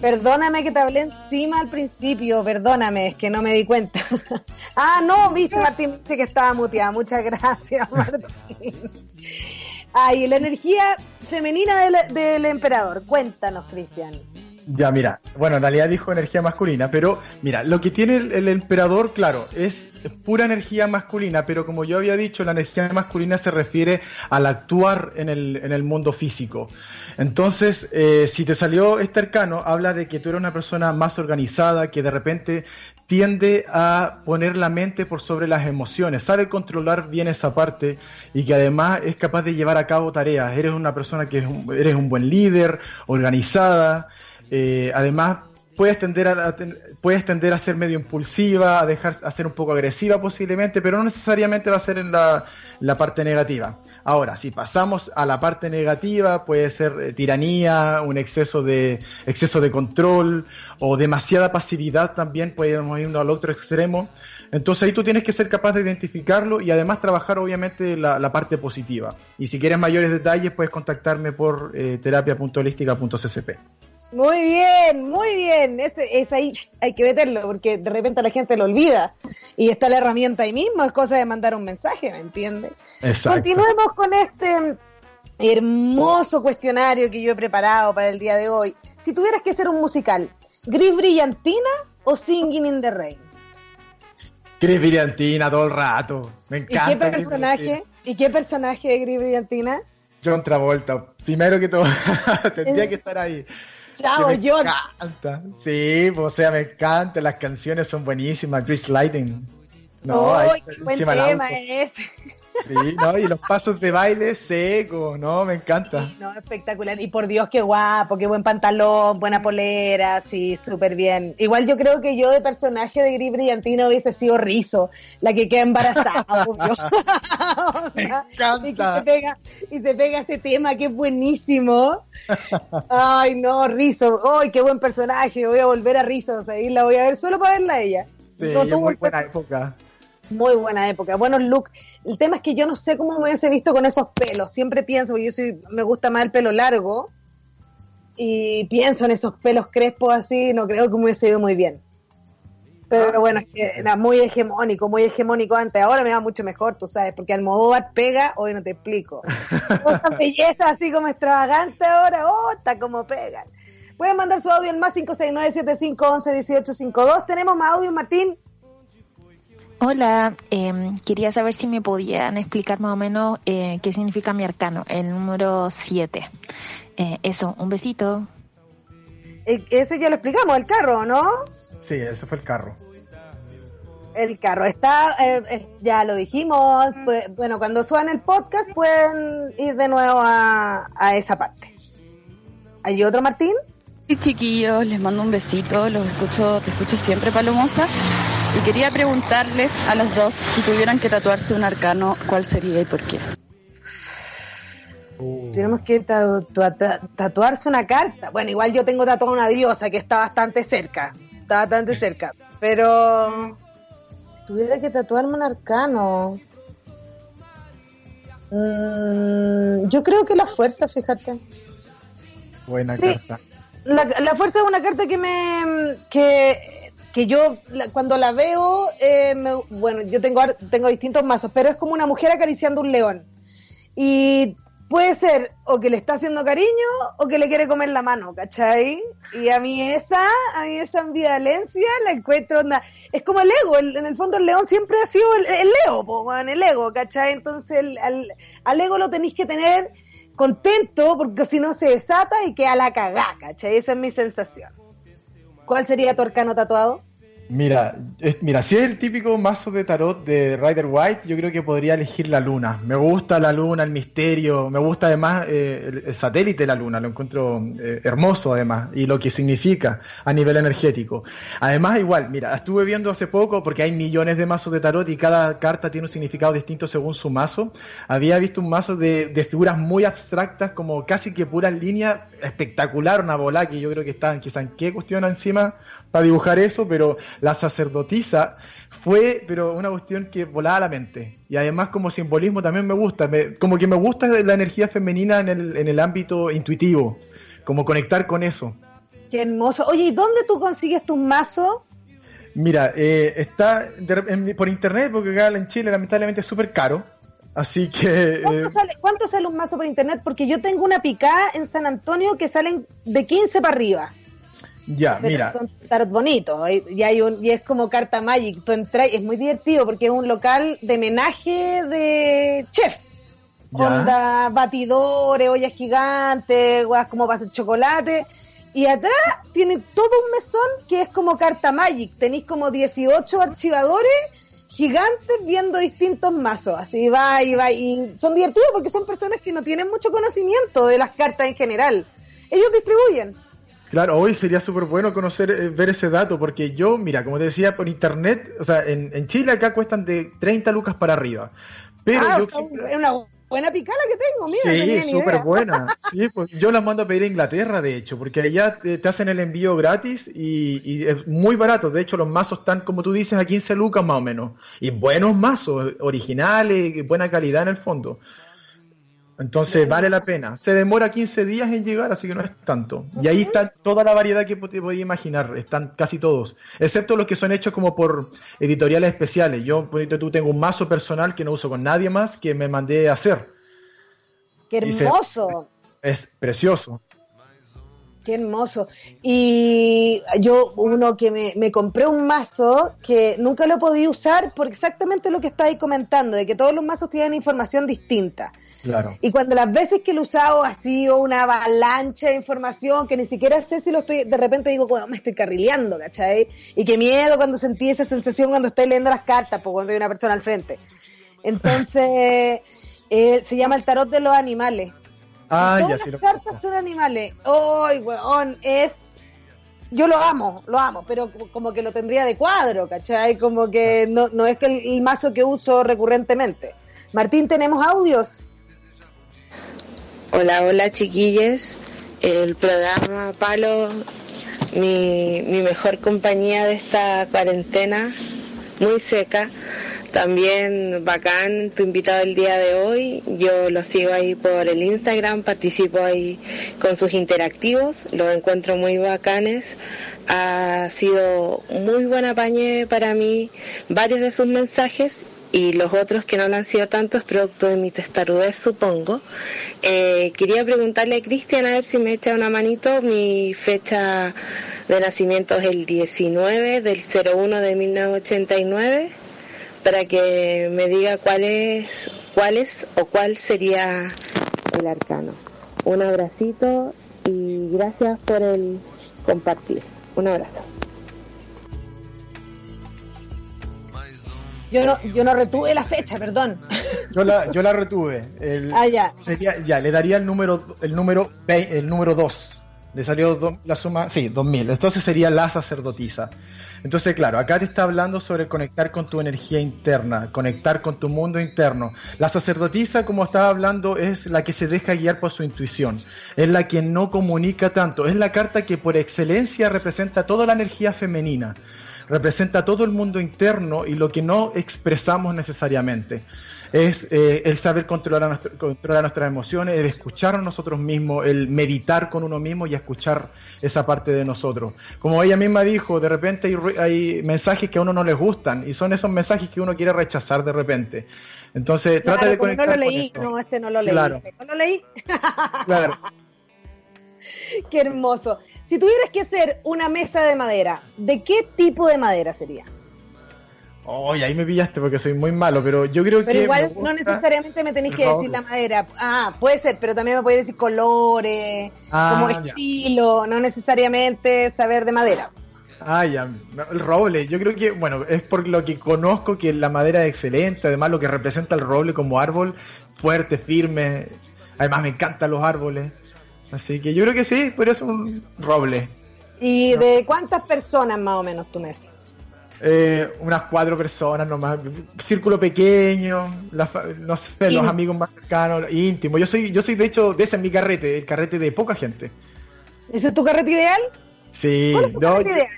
Perdóname que te hablé encima al principio, perdóname, es que no me di cuenta. ah, no, viste, Martín, que estaba muteada. Muchas gracias, Martín. Ay, la energía femenina del, emperador. Cuéntanos, Cristian.
Ya, mira, bueno, en realidad dijo energía masculina, pero mira, lo que tiene el, el emperador, claro, es pura energía masculina, pero como yo había dicho, la energía masculina se refiere al actuar en el, en el mundo físico. Entonces, eh, si te salió este arcano, habla de que tú eres una persona más organizada, que de repente tiende a poner la mente por sobre las emociones, sabe controlar bien esa parte y que además es capaz de llevar a cabo tareas. Eres una persona que eres un buen líder, organizada, eh, además puedes tender a, a puedes tender a ser medio impulsiva, a dejar a ser un poco agresiva posiblemente, pero no necesariamente va a ser en la, la parte negativa. Ahora, si pasamos a la parte negativa, puede ser eh, tiranía, un exceso de exceso de control o demasiada pasividad también, podemos irnos al otro extremo. Entonces ahí tú tienes que ser capaz de identificarlo y además trabajar obviamente la, parte positiva. Y si quieres mayores detalles, puedes contactarme por eh, terapia.holística.ccp.
Muy bien, muy bien. Ese, es ahí, hay que meterlo, porque de repente la gente lo olvida. Y está la herramienta ahí mismo, es cosa de mandar un mensaje, ¿me entiendes?
Exacto.
Continuemos con este hermoso cuestionario que yo he preparado para el día de hoy. Si tuvieras que hacer un musical, ¿Gris Brillantina o Singing in the Rain?
Gris Brillantina todo el rato. Me
¿Y
encanta.
qué
Gris
personaje? ¿Y qué personaje de Gris Brillantina?
John Travolta. Primero que todo, tendría que estar ahí.
Chao,
me
John.
encanta. Sí, o sea, me encanta. Las canciones son buenísimas. Chris Lighting. No,
¡Ay,
ahí
qué buen tema es!
Sí, no, y los pasos de baile seco, no, me encanta.
No, espectacular. Y por Dios, qué guapo, qué buen pantalón, buena polera, sí, súper bien. Igual yo creo que yo de personaje de Gris Brillantino hubiese sido Rizo, la que queda embarazada.
Me
Y,
encanta.
se pega, y se pega ese tema que es buenísimo. Ay, no, Rizo. Ay, qué buen personaje. Voy a volver a Rizo. O sea, la voy a ver solo para verla a ella.
Sí,
No
es muy buena época.
Muy buena época, buenos look. El tema es que yo no sé cómo me hubiese visto con esos pelos. Siempre pienso, porque yo soy, me gusta más el pelo largo. Y pienso en esos pelos crespos así, no creo que me hubiese ido muy bien. Pero
Ah,
bueno, era muy hegemónico, muy hegemónico antes. Ahora me va mucho mejor, tú sabes, porque Almodóvar pega, hoy no te explico. Esa belleza así como extravagante ahora, oh, está como pega. Pueden mandar su audio al más 569-7511-1852. Tenemos más audio, Martín.
Hola, em, quería saber si me podían explicar más o menos eh, qué significa mi arcano, el número 7. Eh, eso, un besito.
Eh, Ese ya lo explicamos, el carro, ¿no?
Sí, ese fue el carro.
El carro está, eh, eh, ya lo dijimos. pues, bueno, cuando suban el podcast pueden ir de nuevo a, a esa parte. ¿Hay otro, Martín?
Sí, chiquillos, les mando un besito, los escucho, te escucho siempre, Palomosa. Y quería preguntarles a los dos si tuvieran que tatuarse un arcano, ¿cuál sería y por qué?
Tenemos que tatu- tatu- tatuarse una carta. Bueno, igual yo tengo tatuada una diosa que está bastante cerca. Está bastante cerca. Pero si tuviera que tatuarme un arcano. Mm, yo creo que la fuerza, fíjate.
Buena
Sí.
carta.
La, la fuerza es una carta que me que, que yo la- cuando la veo eh, me- bueno yo tengo tengo distintos mazos pero es como una mujer acariciando un león y puede ser o que le está haciendo cariño o que le quiere comer la mano ¿cachai? y a mí esa a mí esa ambivalencia la encuentro onda es como el ego el- en el fondo el león siempre ha sido el, el ego po, el ego ¿cachai? entonces el- al, al ego lo tenéis que tener contento porque si no se desata y queda la cagá, ¿cachai? Esa es mi sensación. ¿Cuál sería tu arcano tatuado?
Mira, mira, si es el típico mazo de tarot de Rider White, yo creo que podría elegir la luna. Me gusta la luna, el misterio, me gusta además eh, el, satélite de la luna, lo encuentro eh, hermoso además, y lo que significa a nivel energético. Además, igual, mira, estuve viendo hace poco, porque hay millones de mazos de tarot y cada carta tiene un significado distinto según su mazo. Había visto un mazo de, de figuras muy abstractas, como casi que puras líneas, espectacular, una bola que yo creo que está, quizá en qué cuestión encima para dibujar eso, pero la sacerdotisa fue pero una cuestión que volaba la mente. Y además como simbolismo también me gusta, me- como que me gusta la energía femenina en el, en el ámbito intuitivo, como conectar con eso.
Qué hermoso. Oye, ¿y dónde tú consigues tus mazos?
Mira, eh, está de- en- por internet, porque acá en Chile lamentablemente es súper caro. Así que... eh,
¿Cuánto, sale, ¿Cuánto sale un mazo por internet? Porque yo tengo una picada en San Antonio que salen de 15 para arriba.
Ya,
Pero
mira.
son tarot bonitos. Y, hay un, y es como carta magic. Tú entras, y es muy divertido porque es un local de menaje de chef.
Ya.
Onda, batidores, ollas gigantes, guas como para hacer chocolate. Y atrás tiene todo un mesón que es como carta magic. Tenéis como 18 archivadores gigantes viendo distintos mazos. Así va y va. Y son divertidos porque son personas que no tienen mucho conocimiento de las cartas en general. Ellos distribuyen.
Claro, hoy sería súper bueno conocer, eh, ver ese dato, porque yo, mira, como te decía, por internet, o sea, en, en Chile acá cuestan de 30 lucas para arriba. Pero
Ah,
yo
o sea,
siempre-
es una buena picada que tengo, mira, no
Sí,
ni
súper buena. Sí, pues yo las mando a pedir a Inglaterra, de hecho, porque allá te, te hacen el envío gratis y, y es muy barato. De hecho, los mazos están, como tú dices, a 15 lucas más o menos. Y buenos mazos, originales, buena calidad en el fondo. Entonces, vale la pena. Se demora 15 días en llegar, así que no es tanto. Y ahí está toda la variedad que te podías imaginar. Están casi todos. Excepto los que son hechos como por editoriales especiales. Yo, por ejemplo, tú tengo un mazo personal que no uso con nadie más que me mandé a hacer.
Qué
se-
hermoso.
Es precioso.
Qué hermoso. Y yo, uno que me, me compré un mazo que nunca lo podía usar por exactamente lo que estáis comentando, de que todos los mazos tienen información distinta.
Claro.
Y cuando las veces que lo he usado ha sido una avalancha de información que ni siquiera sé si lo estoy, de repente digo, bueno, me estoy carrileando, ¿cachai? Y qué miedo cuando sentí esa sensación cuando estoy leyendo las cartas, pues cuando hay una persona al frente. Entonces, eh, se llama el tarot de los animales.
Ah,
Todas
ya sí
las
lo
cartas son animales. ¡Ay, weón! Es. Yo lo amo, lo amo, pero como- como que lo tendría de cuadro, ¿cachai? Como que no, no es que el, el mazo que uso recurrentemente. Martín, ¿tenemos audios?
Hola, hola chiquilles. El programa Palo, mi, mi mejor compañía de esta cuarentena, muy seca. También bacán tu invitado el día de hoy. Yo lo sigo ahí por el Instagram, participo ahí con sus interactivos, los encuentro muy bacanes. Ha sido muy buen apañe para mí varios de sus mensajes y los otros que no lo han sido tanto es producto de mi testarudez, supongo. Eh, quería preguntarle a Cristian a ver si me echa una manito. Mi fecha de nacimiento es el 19 del 01 de 1989 para que me diga cuál es, o cuál sería el arcano. Un abracito y gracias por el compartir. Un abrazo.
Yo no, yo no retuve la fecha, perdón.
Yo la, yo la retuve. El-
Ah, ya.
Sería, ya, le daría el número, el número, el número 2. Le salió do- la suma, sí, 2000. Entonces sería la sacerdotisa. Entonces, claro, acá te está hablando sobre conectar con tu energía interna, conectar con tu mundo interno. La sacerdotisa, como estaba hablando, es la que se deja guiar por su intuición. Es la que no comunica tanto. Es la carta que por excelencia representa toda la energía femenina representa todo el mundo interno y lo que no expresamos necesariamente. Es eh, el saber controlar, nuestro- controlar nuestras emociones, el escuchar a nosotros mismos, el meditar con uno mismo y escuchar esa parte de nosotros. Como ella misma dijo, de repente hay, hay mensajes que a uno no les gustan y son esos mensajes que uno quiere rechazar de repente. Entonces, trata de
como no
conectar
lo
con
leí,
eso.
no, este no lo leí.
Claro.
¿No lo leí?
Claro.
Qué hermoso. Si tuvieras que hacer una mesa de madera, ¿de qué tipo de madera sería?
Oye, ahí me pillaste porque soy muy malo, pero yo creo
Pero
que...
igual no necesariamente me tenéis que
favor.
decir la madera. Ah, puede ser, pero también me puede decir colores,
Ah,
como
ya.
estilo, no necesariamente saber de madera.
Ah, ya, el roble, yo creo que, bueno, es por lo que conozco que la madera es excelente, además lo que representa el roble como árbol, fuerte, firme, además me encantan los árboles, así que yo creo que sí, pero es un roble.
¿Y de cuántas personas más o menos tu mesa?
Eh, unas cuatro personas nomás, círculo pequeño, la no sé, los amigos más cercanos, íntimo. Yo soy, yo soy de hecho, de ese es mi carrete, el carrete de poca gente.
¿Ese es tu carrete ideal?
Sí,
¿Cuál es tu
no,
carrete ideal?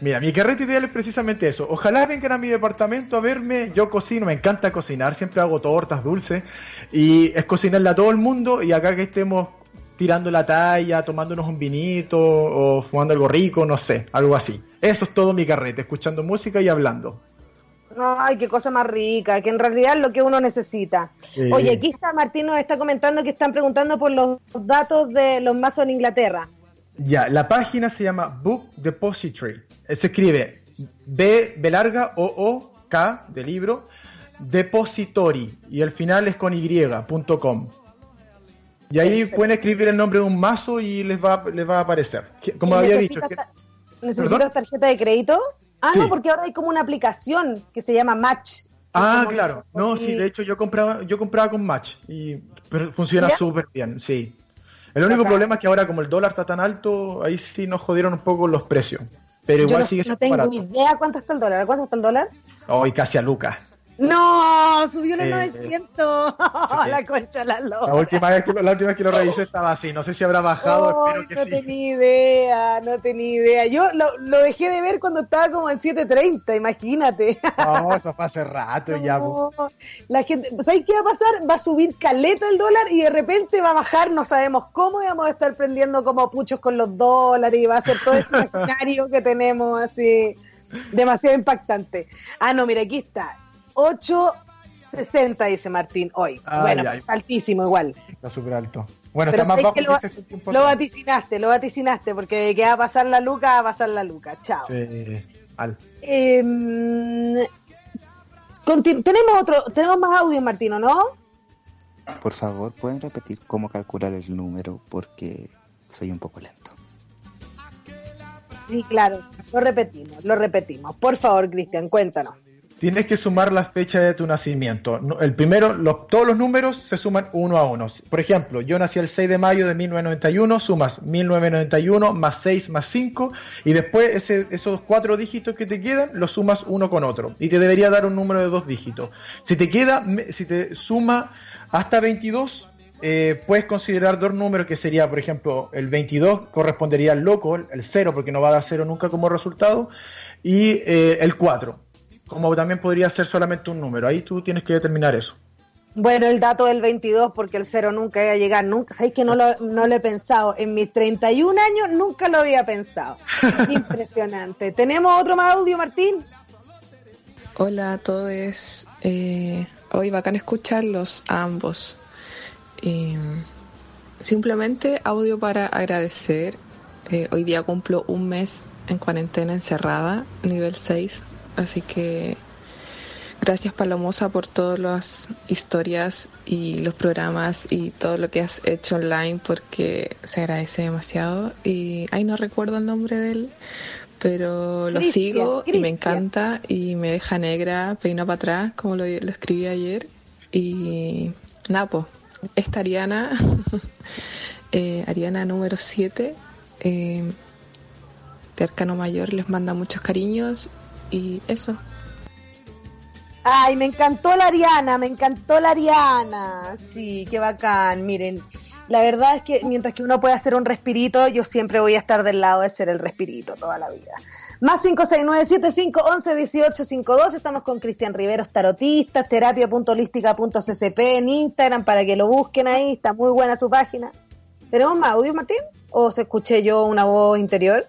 Mira, mi carrete ideal es precisamente eso. Ojalá vengan a mi departamento a verme. Yo cocino, me encanta cocinar, siempre hago tortas dulces. Y es cocinarle a todo el mundo. Y acá que estemos tirando la talla, tomándonos un vinito o fumando algo rico, no sé, algo así. Eso es todo mi carrete, escuchando música y hablando.
Ay, qué cosa más rica, que en realidad es lo que uno necesita.
Sí.
Oye, aquí está Martín nos está comentando que están preguntando por los datos de los mazos en Inglaterra.
Ya, la página se llama Book Depository. Eh, Se escribe B, B larga, O, O, K de libro, Depository. Y el final es con Y.com. Y ahí pueden escribir el nombre de un mazo y les va, les va a aparecer. Como
¿Y
había dicho.
necesitas
que-
ta- ¿Necesitas
¿Perdón?
tarjeta de crédito? Ah,
Sí.
no, porque ahora hay como una aplicación que se llama Match.
Ah, claro. No, sí, de hecho yo compraba, yo compraba con Match y pero funciona súper bien, sí. El único problema es que ahora como el dólar está tan alto, ahí sí nos jodieron un poco los precios. Pero
Yo
igual
no,
sigue
no
siendo
tengo
barato.
ni idea cuánto está el dólar. ¿A ¿Cuánto está el dólar?
Hoy casi a Lucas.
No, subió los
Eh,
900. la concha la loca.
La última, vez que, la última vez que lo revisé estaba así. No sé si habrá bajado, espero que
no
sí.
tenía idea, no tenía idea. Yo lo, lo dejé de ver cuando estaba como en 7.30, imagínate.
No, eso fue hace rato ya.
No, la gente, ¿sabes qué va a pasar? Va a subir caleta el dólar y de repente va a bajar, no sabemos cómo, y vamos a estar prendiendo como puchos con los dólares y va a ser todo ese maquinario que tenemos así demasiado impactante. Ah, no, mira, aquí está. 8.60 dice Martín hoy. Bueno, altísimo igual.
Está súper alto. Bueno,
Pero
está más bajo
que
que,
lo, lo vaticinaste, lo vaticinaste, porque de que va a pasar la luca, va a pasar la luca. Chao.
Sí, al.
Em, tenemos otro, tenemos más audio, Martino, ¿no?
Por favor, ¿pueden repetir cómo calcular el número? Porque soy un poco lento.
Sí, claro, lo repetimos, lo repetimos. Por favor, Cristian, cuéntanos.
Tienes que sumar la fecha de tu nacimiento. El primero, todos los números se suman uno a uno. Por ejemplo, yo nací el 6 de mayo de 1991, sumas 1991 más 6 más 5 y después esos cuatro dígitos que te quedan los sumas uno con otro y te debería dar un número de dos dígitos. Si te queda, si te suma hasta 22, eh, puedes considerar dos números que sería, por ejemplo, el 22 correspondería al loco, el 0 porque no va a dar 0 nunca como resultado, y eh, el 4, como también podría ser solamente un número. Ahí tú tienes que determinar eso.
Bueno, el dato del 22, porque el cero nunca iba a llegar, nunca, ¿sabes que no lo, no lo he pensado? En mis 31 años nunca lo había pensado. Impresionante. ¿Tenemos otro más audio, Martín?
Hola a todos. Eh, hoy bacán escucharlos a ambos. Eh, simplemente audio para agradecer. Eh, hoy día cumplo un mes en cuarentena encerrada, nivel 6. Así que gracias Palomosa por todas las historias y los programas y todo lo que has hecho online porque se agradece demasiado. Y ay, no recuerdo el nombre de él, pero lo sigo y me encanta y me deja negra, peina para atrás, como lo, lo escribí ayer. Y Napo, esta Ariana, eh, Ariana número 7, eh, de Arcano Mayor, les manda muchos cariños y eso.
Ay, me encantó la Ariana, me encantó la Ariana. Sí, qué bacán. Miren, la verdad es que mientras que uno puede hacer un respirito, yo siempre voy a estar del lado de ser el respirito toda la vida. Más 569-7511-1852. Estamos con Cristian Riveros, tarotistas, terapia.holística.ccp en Instagram para que lo busquen ahí. Está muy buena su página. ¿Tenemos más audio, Martín? ¿O se escuché yo una voz interior?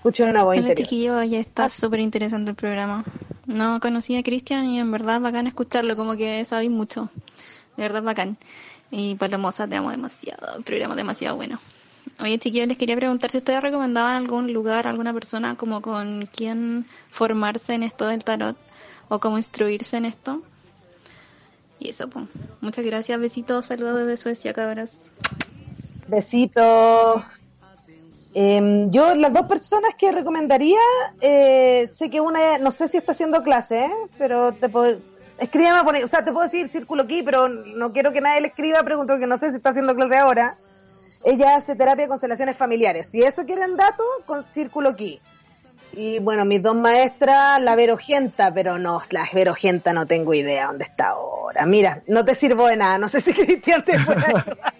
Escuché una voz
Hola
interior.
chiquillo, ya está súper interesante el programa. No conocía a Cristian y en verdad bacán escucharlo, como que sabéis mucho. De verdad bacán. Y Palomosa, te amo demasiado, el programa demasiado bueno. Oye chiquillos, les quería preguntar si ustedes recomendaban algún lugar, alguna persona como con quien formarse en esto del tarot o cómo instruirse en esto. Y eso, pues. Muchas gracias, besitos, saludos desde Suecia, cabros.
Besitos. Em, yo, las dos personas que recomendaría, eh, sé que una, no sé si está haciendo clase, ¿eh? pero te puedo, escríbeme o sea, te puedo decir círculo aquí, pero no quiero que nadie le escriba, pregunto que no sé si está haciendo clase ahora. Ella hace terapia de constelaciones familiares. Si eso quieren datos, con círculo aquí. Y bueno, mis dos maestras, la Verogenta, pero no, la Verogenta no tengo idea dónde está ahora. Mira, no te sirvo de nada, no sé si Cristian te puede.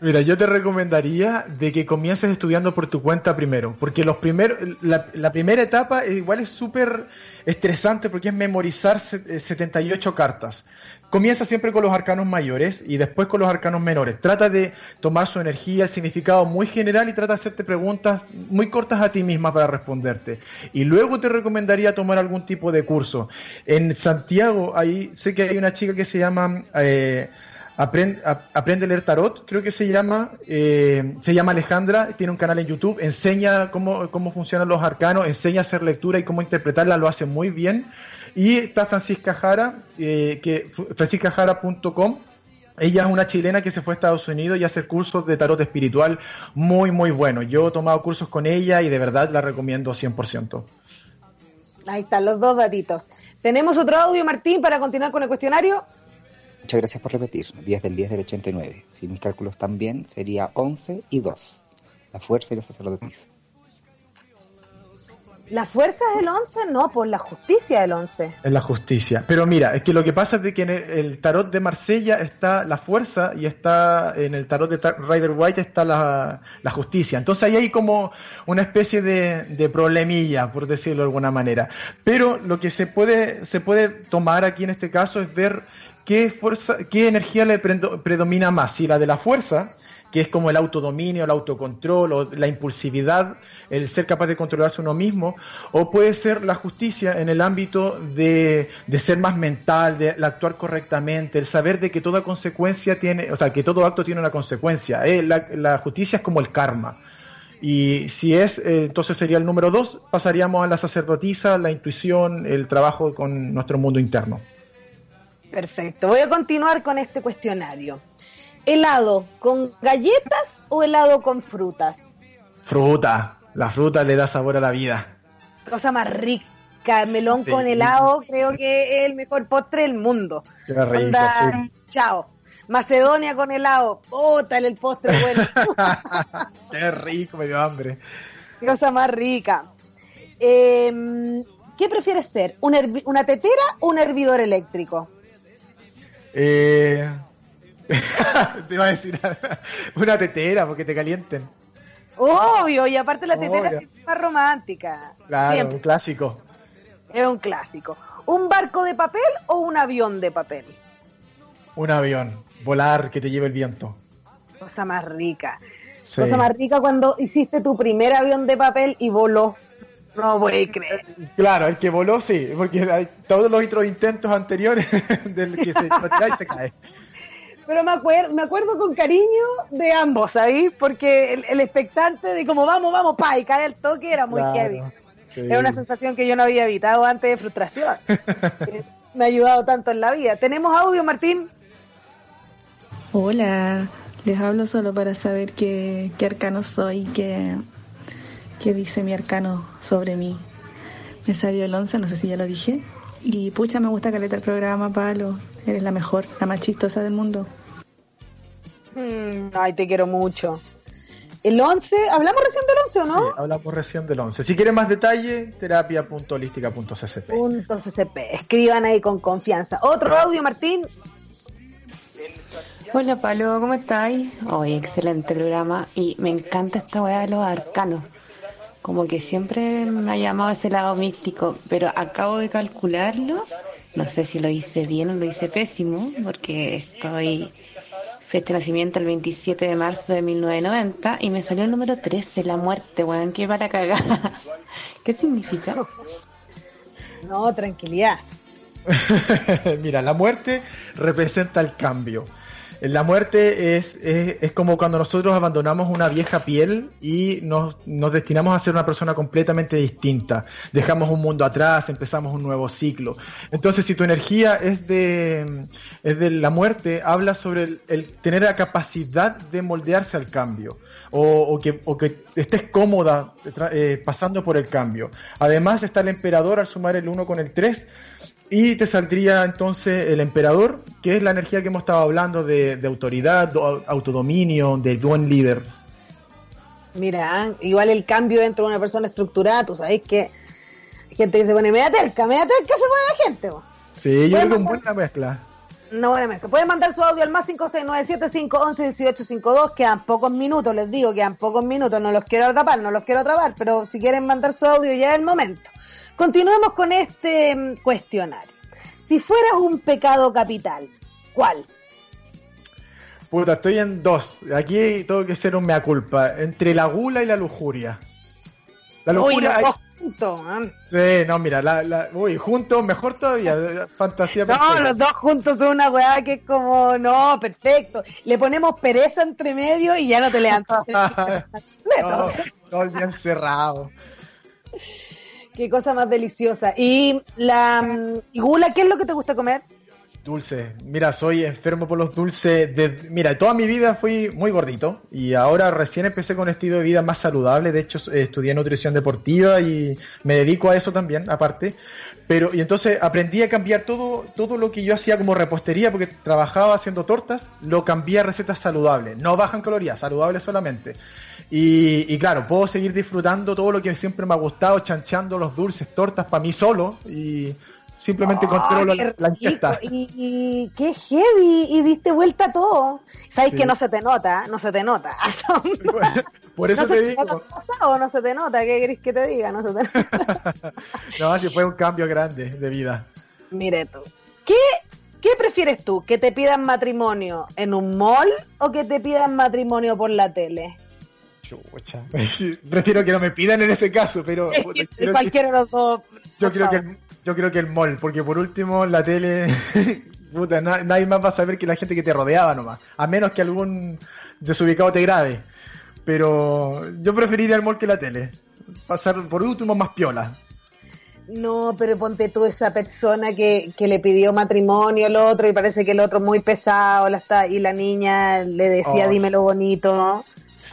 Mira, yo te recomendaría de que comiences estudiando por tu cuenta primero, porque los primeros, la, la primera etapa igual es súper estresante porque es memorizar se- eh, 78 cartas. Comienza siempre con los arcanos mayores y después con los arcanos menores. Trata de tomar su energía, el significado muy general y trata de hacerte preguntas muy cortas a ti misma para responderte. Y luego te recomendaría tomar algún tipo de curso. En Santiago, ahí sé que hay una chica que se llama eh, Aprende, aprende a leer tarot, creo que se llama, eh, se llama Alejandra, tiene un canal en YouTube, enseña cómo, cómo funcionan los arcanos, enseña a hacer lectura y cómo interpretarla, lo hace muy bien. Y está Francisca Jara, eh, que franciscajara.com. Ella es una chilena que se fue a Estados Unidos y hace cursos de tarot espiritual muy, muy buenos. Yo he tomado cursos con ella y de verdad la recomiendo 100%.
Ahí están los dos datitos. Tenemos otro audio, Martín, para continuar con el cuestionario.
Muchas gracias por repetir. 10 del 10 del 89. Si mis cálculos están bien, sería 11 y 2. La fuerza y la sacerdotisa.
¿La fuerza es el 11? No, por la justicia el 11.
En la justicia. Pero mira, es que lo que pasa es de que en el, tarot de Marsella está la fuerza y está en el tarot de Rider White está la, la justicia. Entonces ahí hay como una especie de, de problemilla, por decirlo de alguna manera. Pero lo que se puede, se puede tomar aquí en este caso es ver qué fuerza, qué energía le predomina más. Si la de la fuerza, que es como el autodominio, el autocontrol o la impulsividad, el ser capaz de controlarse uno mismo, o puede ser la justicia en el ámbito de, ser más mental, de, actuar correctamente, el saber de que toda consecuencia tiene, o sea, que todo acto tiene una consecuencia. Eh, la, la justicia es como el karma. Y si es, eh, entonces sería el número dos, pasaríamos a la sacerdotisa, la intuición, el trabajo con nuestro mundo interno.
Perfecto. Voy a continuar con este cuestionario. ¿Helado con galletas o helado con frutas?
Fruta, la fruta le da sabor a la vida.
Cosa más rica. Melón
Sí.
con helado, creo que es el mejor postre del mundo.
Qué rico,
Onda,
sí.
chao. Macedonia con helado. Bótale el postre bueno.
Qué rico, me dio hambre.
Qué cosa más rica. Eh, ¿Qué prefieres ser? ¿Un hervi- ¿Una tetera o un hervidor eléctrico?
Eh... te iba a decir una tetera porque te calienten.
Obvio, y aparte la tetera es más romántica.
Claro,
Siempre.
un clásico.
Es un clásico. ¿Un barco de papel o un avión de papel?
Un avión. Volar, que te lleve el viento.
Cosa más rica.
Sí.
Cosa más rica cuando hiciste tu primer avión de papel y voló. No voy a creer.
Claro, el que voló sí, porque hay todos los otros intentos anteriores del que se y se cae.
Pero me, acuer- me acuerdo con cariño de ambos, ¿sabéis? Porque el, el expectante de como vamos, vamos, pa, y cae el toque era muy
Claro,
heavy.
sí.
Era una sensación que yo no había evitado antes de frustración. Eh, me ha ayudado tanto en la vida. ¿Tenemos audio, Martín?
Hola, les hablo solo para saber qué, qué arcano soy, qué, qué dice mi arcano sobre mí. Me salió el 11, no sé si ya lo dije. Y pucha, me gusta caleta el programa, Palo. Eres la mejor, la más chistosa del mundo.
Mm, ay, te quiero mucho. El 11, ¿hablamos recién del 11 o no?
Sí, hablamos recién del 11. Si quieren más detalle, terapia.holística.ccp.
Punto CCP. Escriban ahí con confianza. Otro audio, Martín.
Hola Palo, ¿cómo estáis? Hoy excelente programa y me encanta esta weá de los arcanos. Como que siempre me ha llamado ese lado místico, pero acabo de calcularlo. No sé si lo hice bien o lo hice pésimo, porque estoy fecha de nacimiento el 27 de marzo de 1990 y me salió el número 13, la muerte, weón, que para cagar. ¿Qué significa?
No, tranquilidad.
Mira, la muerte representa el cambio. La muerte es, es, es como cuando nosotros abandonamos una vieja piel y nos, nos destinamos a ser una persona completamente distinta. Dejamos un mundo atrás, empezamos un nuevo ciclo. Entonces, si tu energía es de, es de la muerte, habla sobre el, tener la capacidad de moldearse al cambio. O, o que, o que estés cómoda tra- eh, pasando por el cambio. Además está el emperador al sumar el 1 con el 3 y te saldría entonces el emperador, que es la energía que hemos estado hablando de, de autoridad, do- autodominio, de buen líder.
Mira, igual el cambio dentro de una persona estructurada, tú sabes que hay gente que se pone media terca, media terca se pone la gente. vos.
Sí, yo creo que es buena mezcla.
No buena mezcla. Pueden mandar su audio al más 56975111852. Quedan pocos minutos, les digo, quedan pocos minutos. No los quiero atrapar, no los quiero atrapar, pero si quieren mandar su audio ya es el momento. Continuemos con este mm, cuestionario. Si fueras un pecado capital, ¿cuál?
Puta, estoy en dos. Aquí tengo que ser un mea culpa. Entre la gula y la lujuria. La
Uy,
lujuria.
los
hay-
dos juntos, man.
Sí, no, mira, la, la- uy, juntos mejor todavía. Fantasía
No,
perfecta.
los dos juntos son una weá que es como, no, perfecto. Le ponemos pereza entre medio y ya no te levantas.
no, todo el día encerrado.
Qué cosa más deliciosa. Y la mm, y gula, ¿qué es lo que te gusta comer?
Dulce. Mira, soy enfermo por los dulces. Mira, toda mi vida fui muy gordito y ahora recién empecé con un estilo de vida más saludable. De hecho, estudié nutrición deportiva y me dedico a eso también, aparte. Pero, y entonces aprendí a cambiar todo, todo lo que yo hacía como repostería, porque trabajaba haciendo tortas, lo cambié a recetas saludables. No bajan calorías, saludables solamente. Y, y claro, puedo seguir disfrutando todo lo que siempre me ha gustado, chancheando los dulces, tortas para mí solo y simplemente
Oh,
controlo la, ingesta.
Y, y qué heavy, y diste vuelta a todo. Sabes
Sí.
que no se te nota, no se te nota.
Por eso
no
te digo.
pasado, no se te nota, ¿qué querés que te diga? No se te nota.
No, sí fue un cambio grande de vida.
Mire tú. ¿Qué, ¿Qué prefieres tú? ¿Que te pidan matrimonio en un mall o que te pidan matrimonio por la tele?
Chucha. Prefiero que no me pidan en ese caso, pero
Es que cualquiera de los dos.
yo creo que
favor.
Yo creo que el mall, porque por último la tele, puta, na- nadie más va a saber que la gente que te rodeaba nomás, a menos que algún desubicado te grabe. Pero yo preferiría el mall que la tele. Pasar por último más piola.
No, pero ponte tú esa persona que, que le pidió matrimonio al otro y parece que el otro muy pesado la está, y la niña le decía
Oh,
dímelo bonito.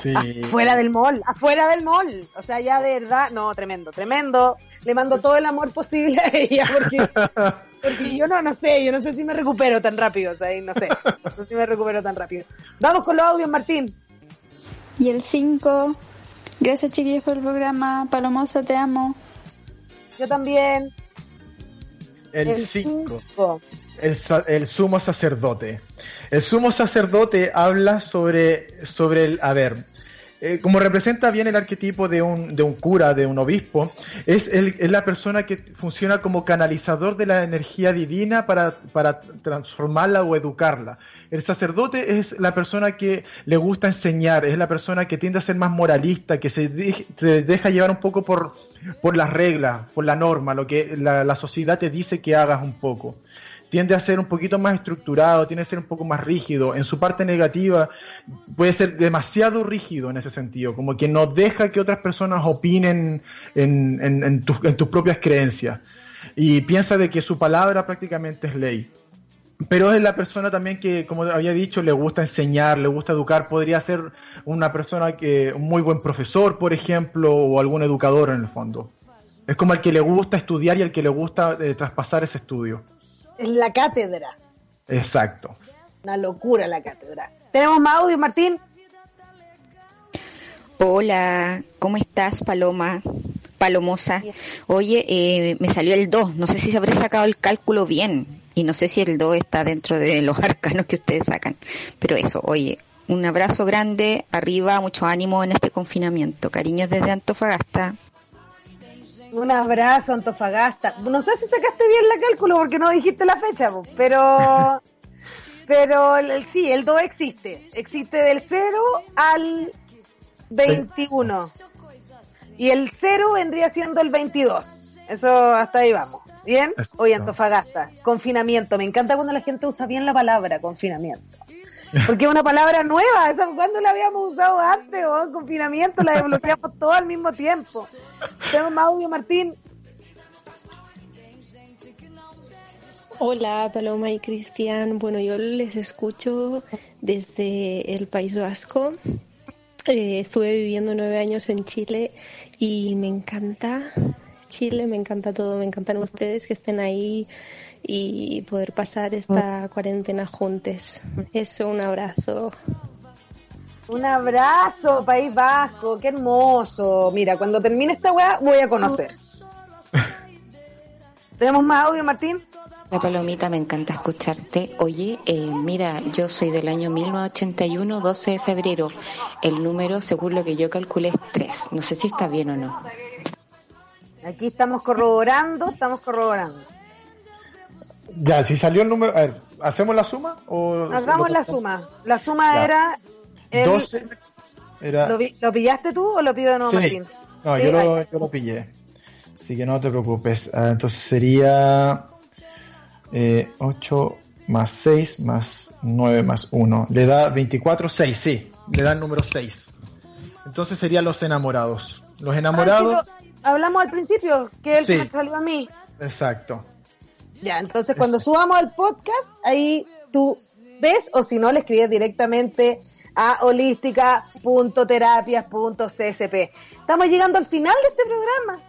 Sí.
Afuera del mall, afuera del mall. O sea, ya de verdad, no, tremendo, tremendo. Le mando todo el amor posible a ella porque, porque yo no, no sé, yo no sé si me recupero tan rápido, o sea, no sé, no sé si me recupero tan rápido. Vamos con los audios, Martín.
Y el 5. Gracias, chiquillos, por el programa. Palomosa, te amo.
Yo también.
El 5. El, el sumo sacerdote. El sumo sacerdote habla sobre, sobre el, a ver, eh, como representa bien el arquetipo de un, de un cura, de un obispo, es, el- es la persona que funciona como canalizador de la energía divina para, para transformarla o educarla. El sacerdote es la persona que le gusta enseñar, es la persona que tiende a ser más moralista, que se, se deja llevar un poco por, por las reglas, por la norma, lo que la, la sociedad te dice que hagas un poco tiende a ser un poquito más estructurado, tiende a ser un poco más rígido. En su parte negativa puede ser demasiado rígido en ese sentido, como que no deja que otras personas opinen en, tus propias creencias. Y piensa de que su palabra prácticamente es ley. Pero es la persona también que, como había dicho, le gusta enseñar, le gusta educar. Podría ser una persona que, un muy buen profesor, por ejemplo, o algún educador en el fondo. Es como el que le gusta estudiar y el que le gusta eh, traspasar ese estudio.
Es la cátedra.
Exacto.
Una locura la cátedra. ¿Tenemos más audios, Martín?
Hola, ¿cómo estás, Paloma? Palomosa. Oye, eh, me salió el 2. No sé si se habré sacado el cálculo bien. Y no sé si el 2 está dentro de los arcanos que ustedes sacan. Pero eso, oye, un abrazo grande, arriba, mucho ánimo en este confinamiento. Cariños desde Antofagasta.
Un abrazo, Antofagasta. No sé si sacaste bien la cálculo porque no dijiste la fecha, pero pero el, sí, el 2 existe. Existe del 0 al 21. Y el 0 vendría siendo el 22. Eso hasta ahí vamos. ¿Bien? Oye, Antofagasta, confinamiento. Me encanta cuando la gente usa bien la palabra confinamiento. Porque es una palabra nueva. ¿Esa, ¿Cuándo la habíamos usado antes? Oh, confinamiento, la desbloqueamos todo al mismo tiempo. Tenemos más Martín.
Hola Paloma y Cristian, bueno yo les escucho desde el País Vasco. Eh, estuve viviendo nueve años en Chile y me encanta Chile, me encanta todo, me encantan ustedes que estén ahí y poder pasar esta cuarentena juntos. Eso, un abrazo.
Un abrazo, País Vasco, qué hermoso. Mira, cuando termine esta weá, voy a conocer. ¿Tenemos más audio, Martín?
La palomita, me encanta escucharte. Oye, eh, mira, yo soy del año 1981, 12 de febrero. El número, según lo que yo calculé, es 3. No sé si está bien o no.
Aquí estamos corroborando, estamos corroborando.
Ya, si salió el número. A ver, ¿hacemos la suma? O
Hagamos la suma. La suma
Ya.
era... el-
12 era.
¿Lo, lo pillaste tú o lo pido de nuevo,
Sí.
Martín?
No,
Sí,
yo, lo, yo lo pillé. Así que no te preocupes. Ah, entonces sería eh, 8 más 6 más 9 más 1. Le da 24, 6, sí. Le da el número 6. Entonces serían los enamorados. Los enamorados.
Ah, sí, lo- hablamos al principio, que el
Sí.
me salió a mí.
Exacto.
Ya, entonces cuando subamos el podcast, ahí tú ves, o si no, le escribes directamente a holística.terapias.csp. Estamos llegando al final de este programa.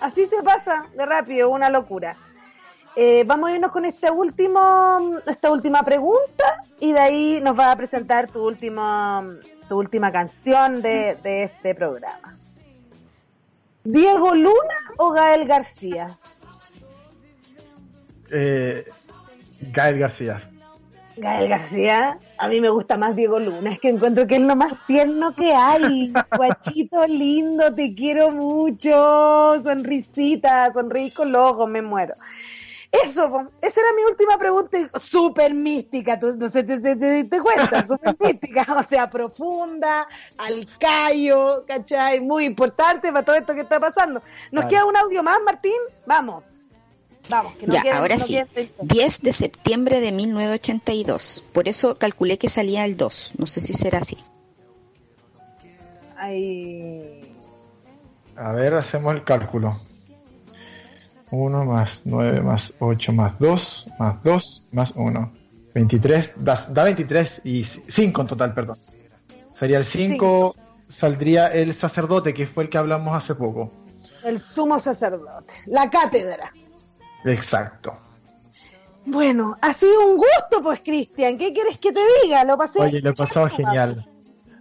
Así se pasa de rápido, una locura. Eh, vamos a irnos con este último, esta última pregunta y de ahí nos va a presentar tu última, tu última canción de, de este programa. ¿Diego Luna o Gael García?
Eh, Gael García.
Gael García, a mí me gusta más Diego Luna, es que encuentro que es lo más tierno que hay. Guachito lindo, te quiero mucho, sonrisita, sonreí con los ojos, me muero. Eso, esa era mi última pregunta, súper mística, tú no sé, te, te, te diste cuenta, súper mística, o sea, profunda, al callo, ¿cachai? Muy importante para todo esto que está pasando. ¿Nos queda un audio más, Martín? Vamos, vamos, que no
ya,
quede-
ahora
no
sí.
seis-
10 de septiembre de 1982. Por eso calculé que salía el 2. No sé si será así.
Ay,
A ver, hacemos el cálculo. 1 más 9 más 8 más 2 más 2 más 1. 23, da, da 23 y 5 en total, perdón. Sería el 5, saldría el sacerdote, que fue el que hablamos hace poco.
El sumo sacerdote, la cátedra.
Exacto.
Bueno, ha sido un gusto, pues, Cristian. ¿Qué quieres que te diga? Lo pasé.
Oye, lo he pasado genial.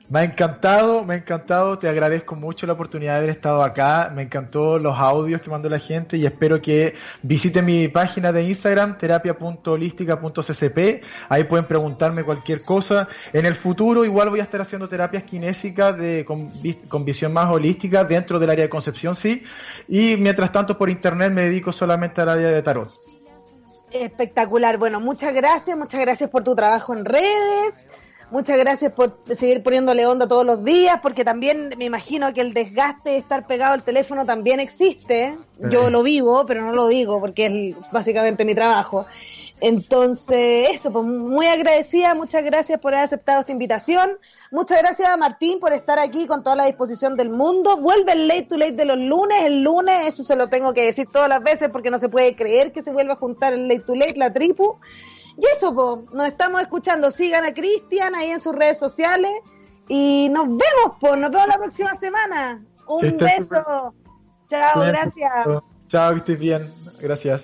Me ha encantado, me ha encantado. Te agradezco mucho la oportunidad de haber estado acá. Me encantó los audios que mandó la gente y espero que visiten mi página de Instagram, terapia.holística.ccp. Ahí pueden preguntarme cualquier cosa. En el futuro igual voy a estar haciendo terapias kinésicas de, con, con visión más holística dentro del área de Concepción, sí. Y mientras tanto por internet me dedico solamente al área de tarot.
Espectacular. Bueno, muchas gracias, muchas gracias por tu trabajo en redes. Muchas gracias por seguir poniéndole onda todos los días, porque también me imagino que el desgaste de estar pegado al teléfono también existe. Yo lo vivo, pero no lo digo porque es básicamente mi trabajo. Entonces, eso, pues muy agradecida, muchas gracias por haber aceptado esta invitación. Muchas gracias a Martín por estar aquí con toda la disposición del mundo. Vuelve el Late to Late de los lunes. El lunes, eso se lo tengo que decir todas las veces porque no se puede creer que se vuelva a juntar el Late to Late, la tripu. Y eso, po, nos estamos escuchando. Sigan a Cristian ahí en sus redes sociales. Y nos vemos, pues, nos vemos la próxima semana. Un beso. Chao, gracias.
mucho. Chao, que estés bien. Gracias.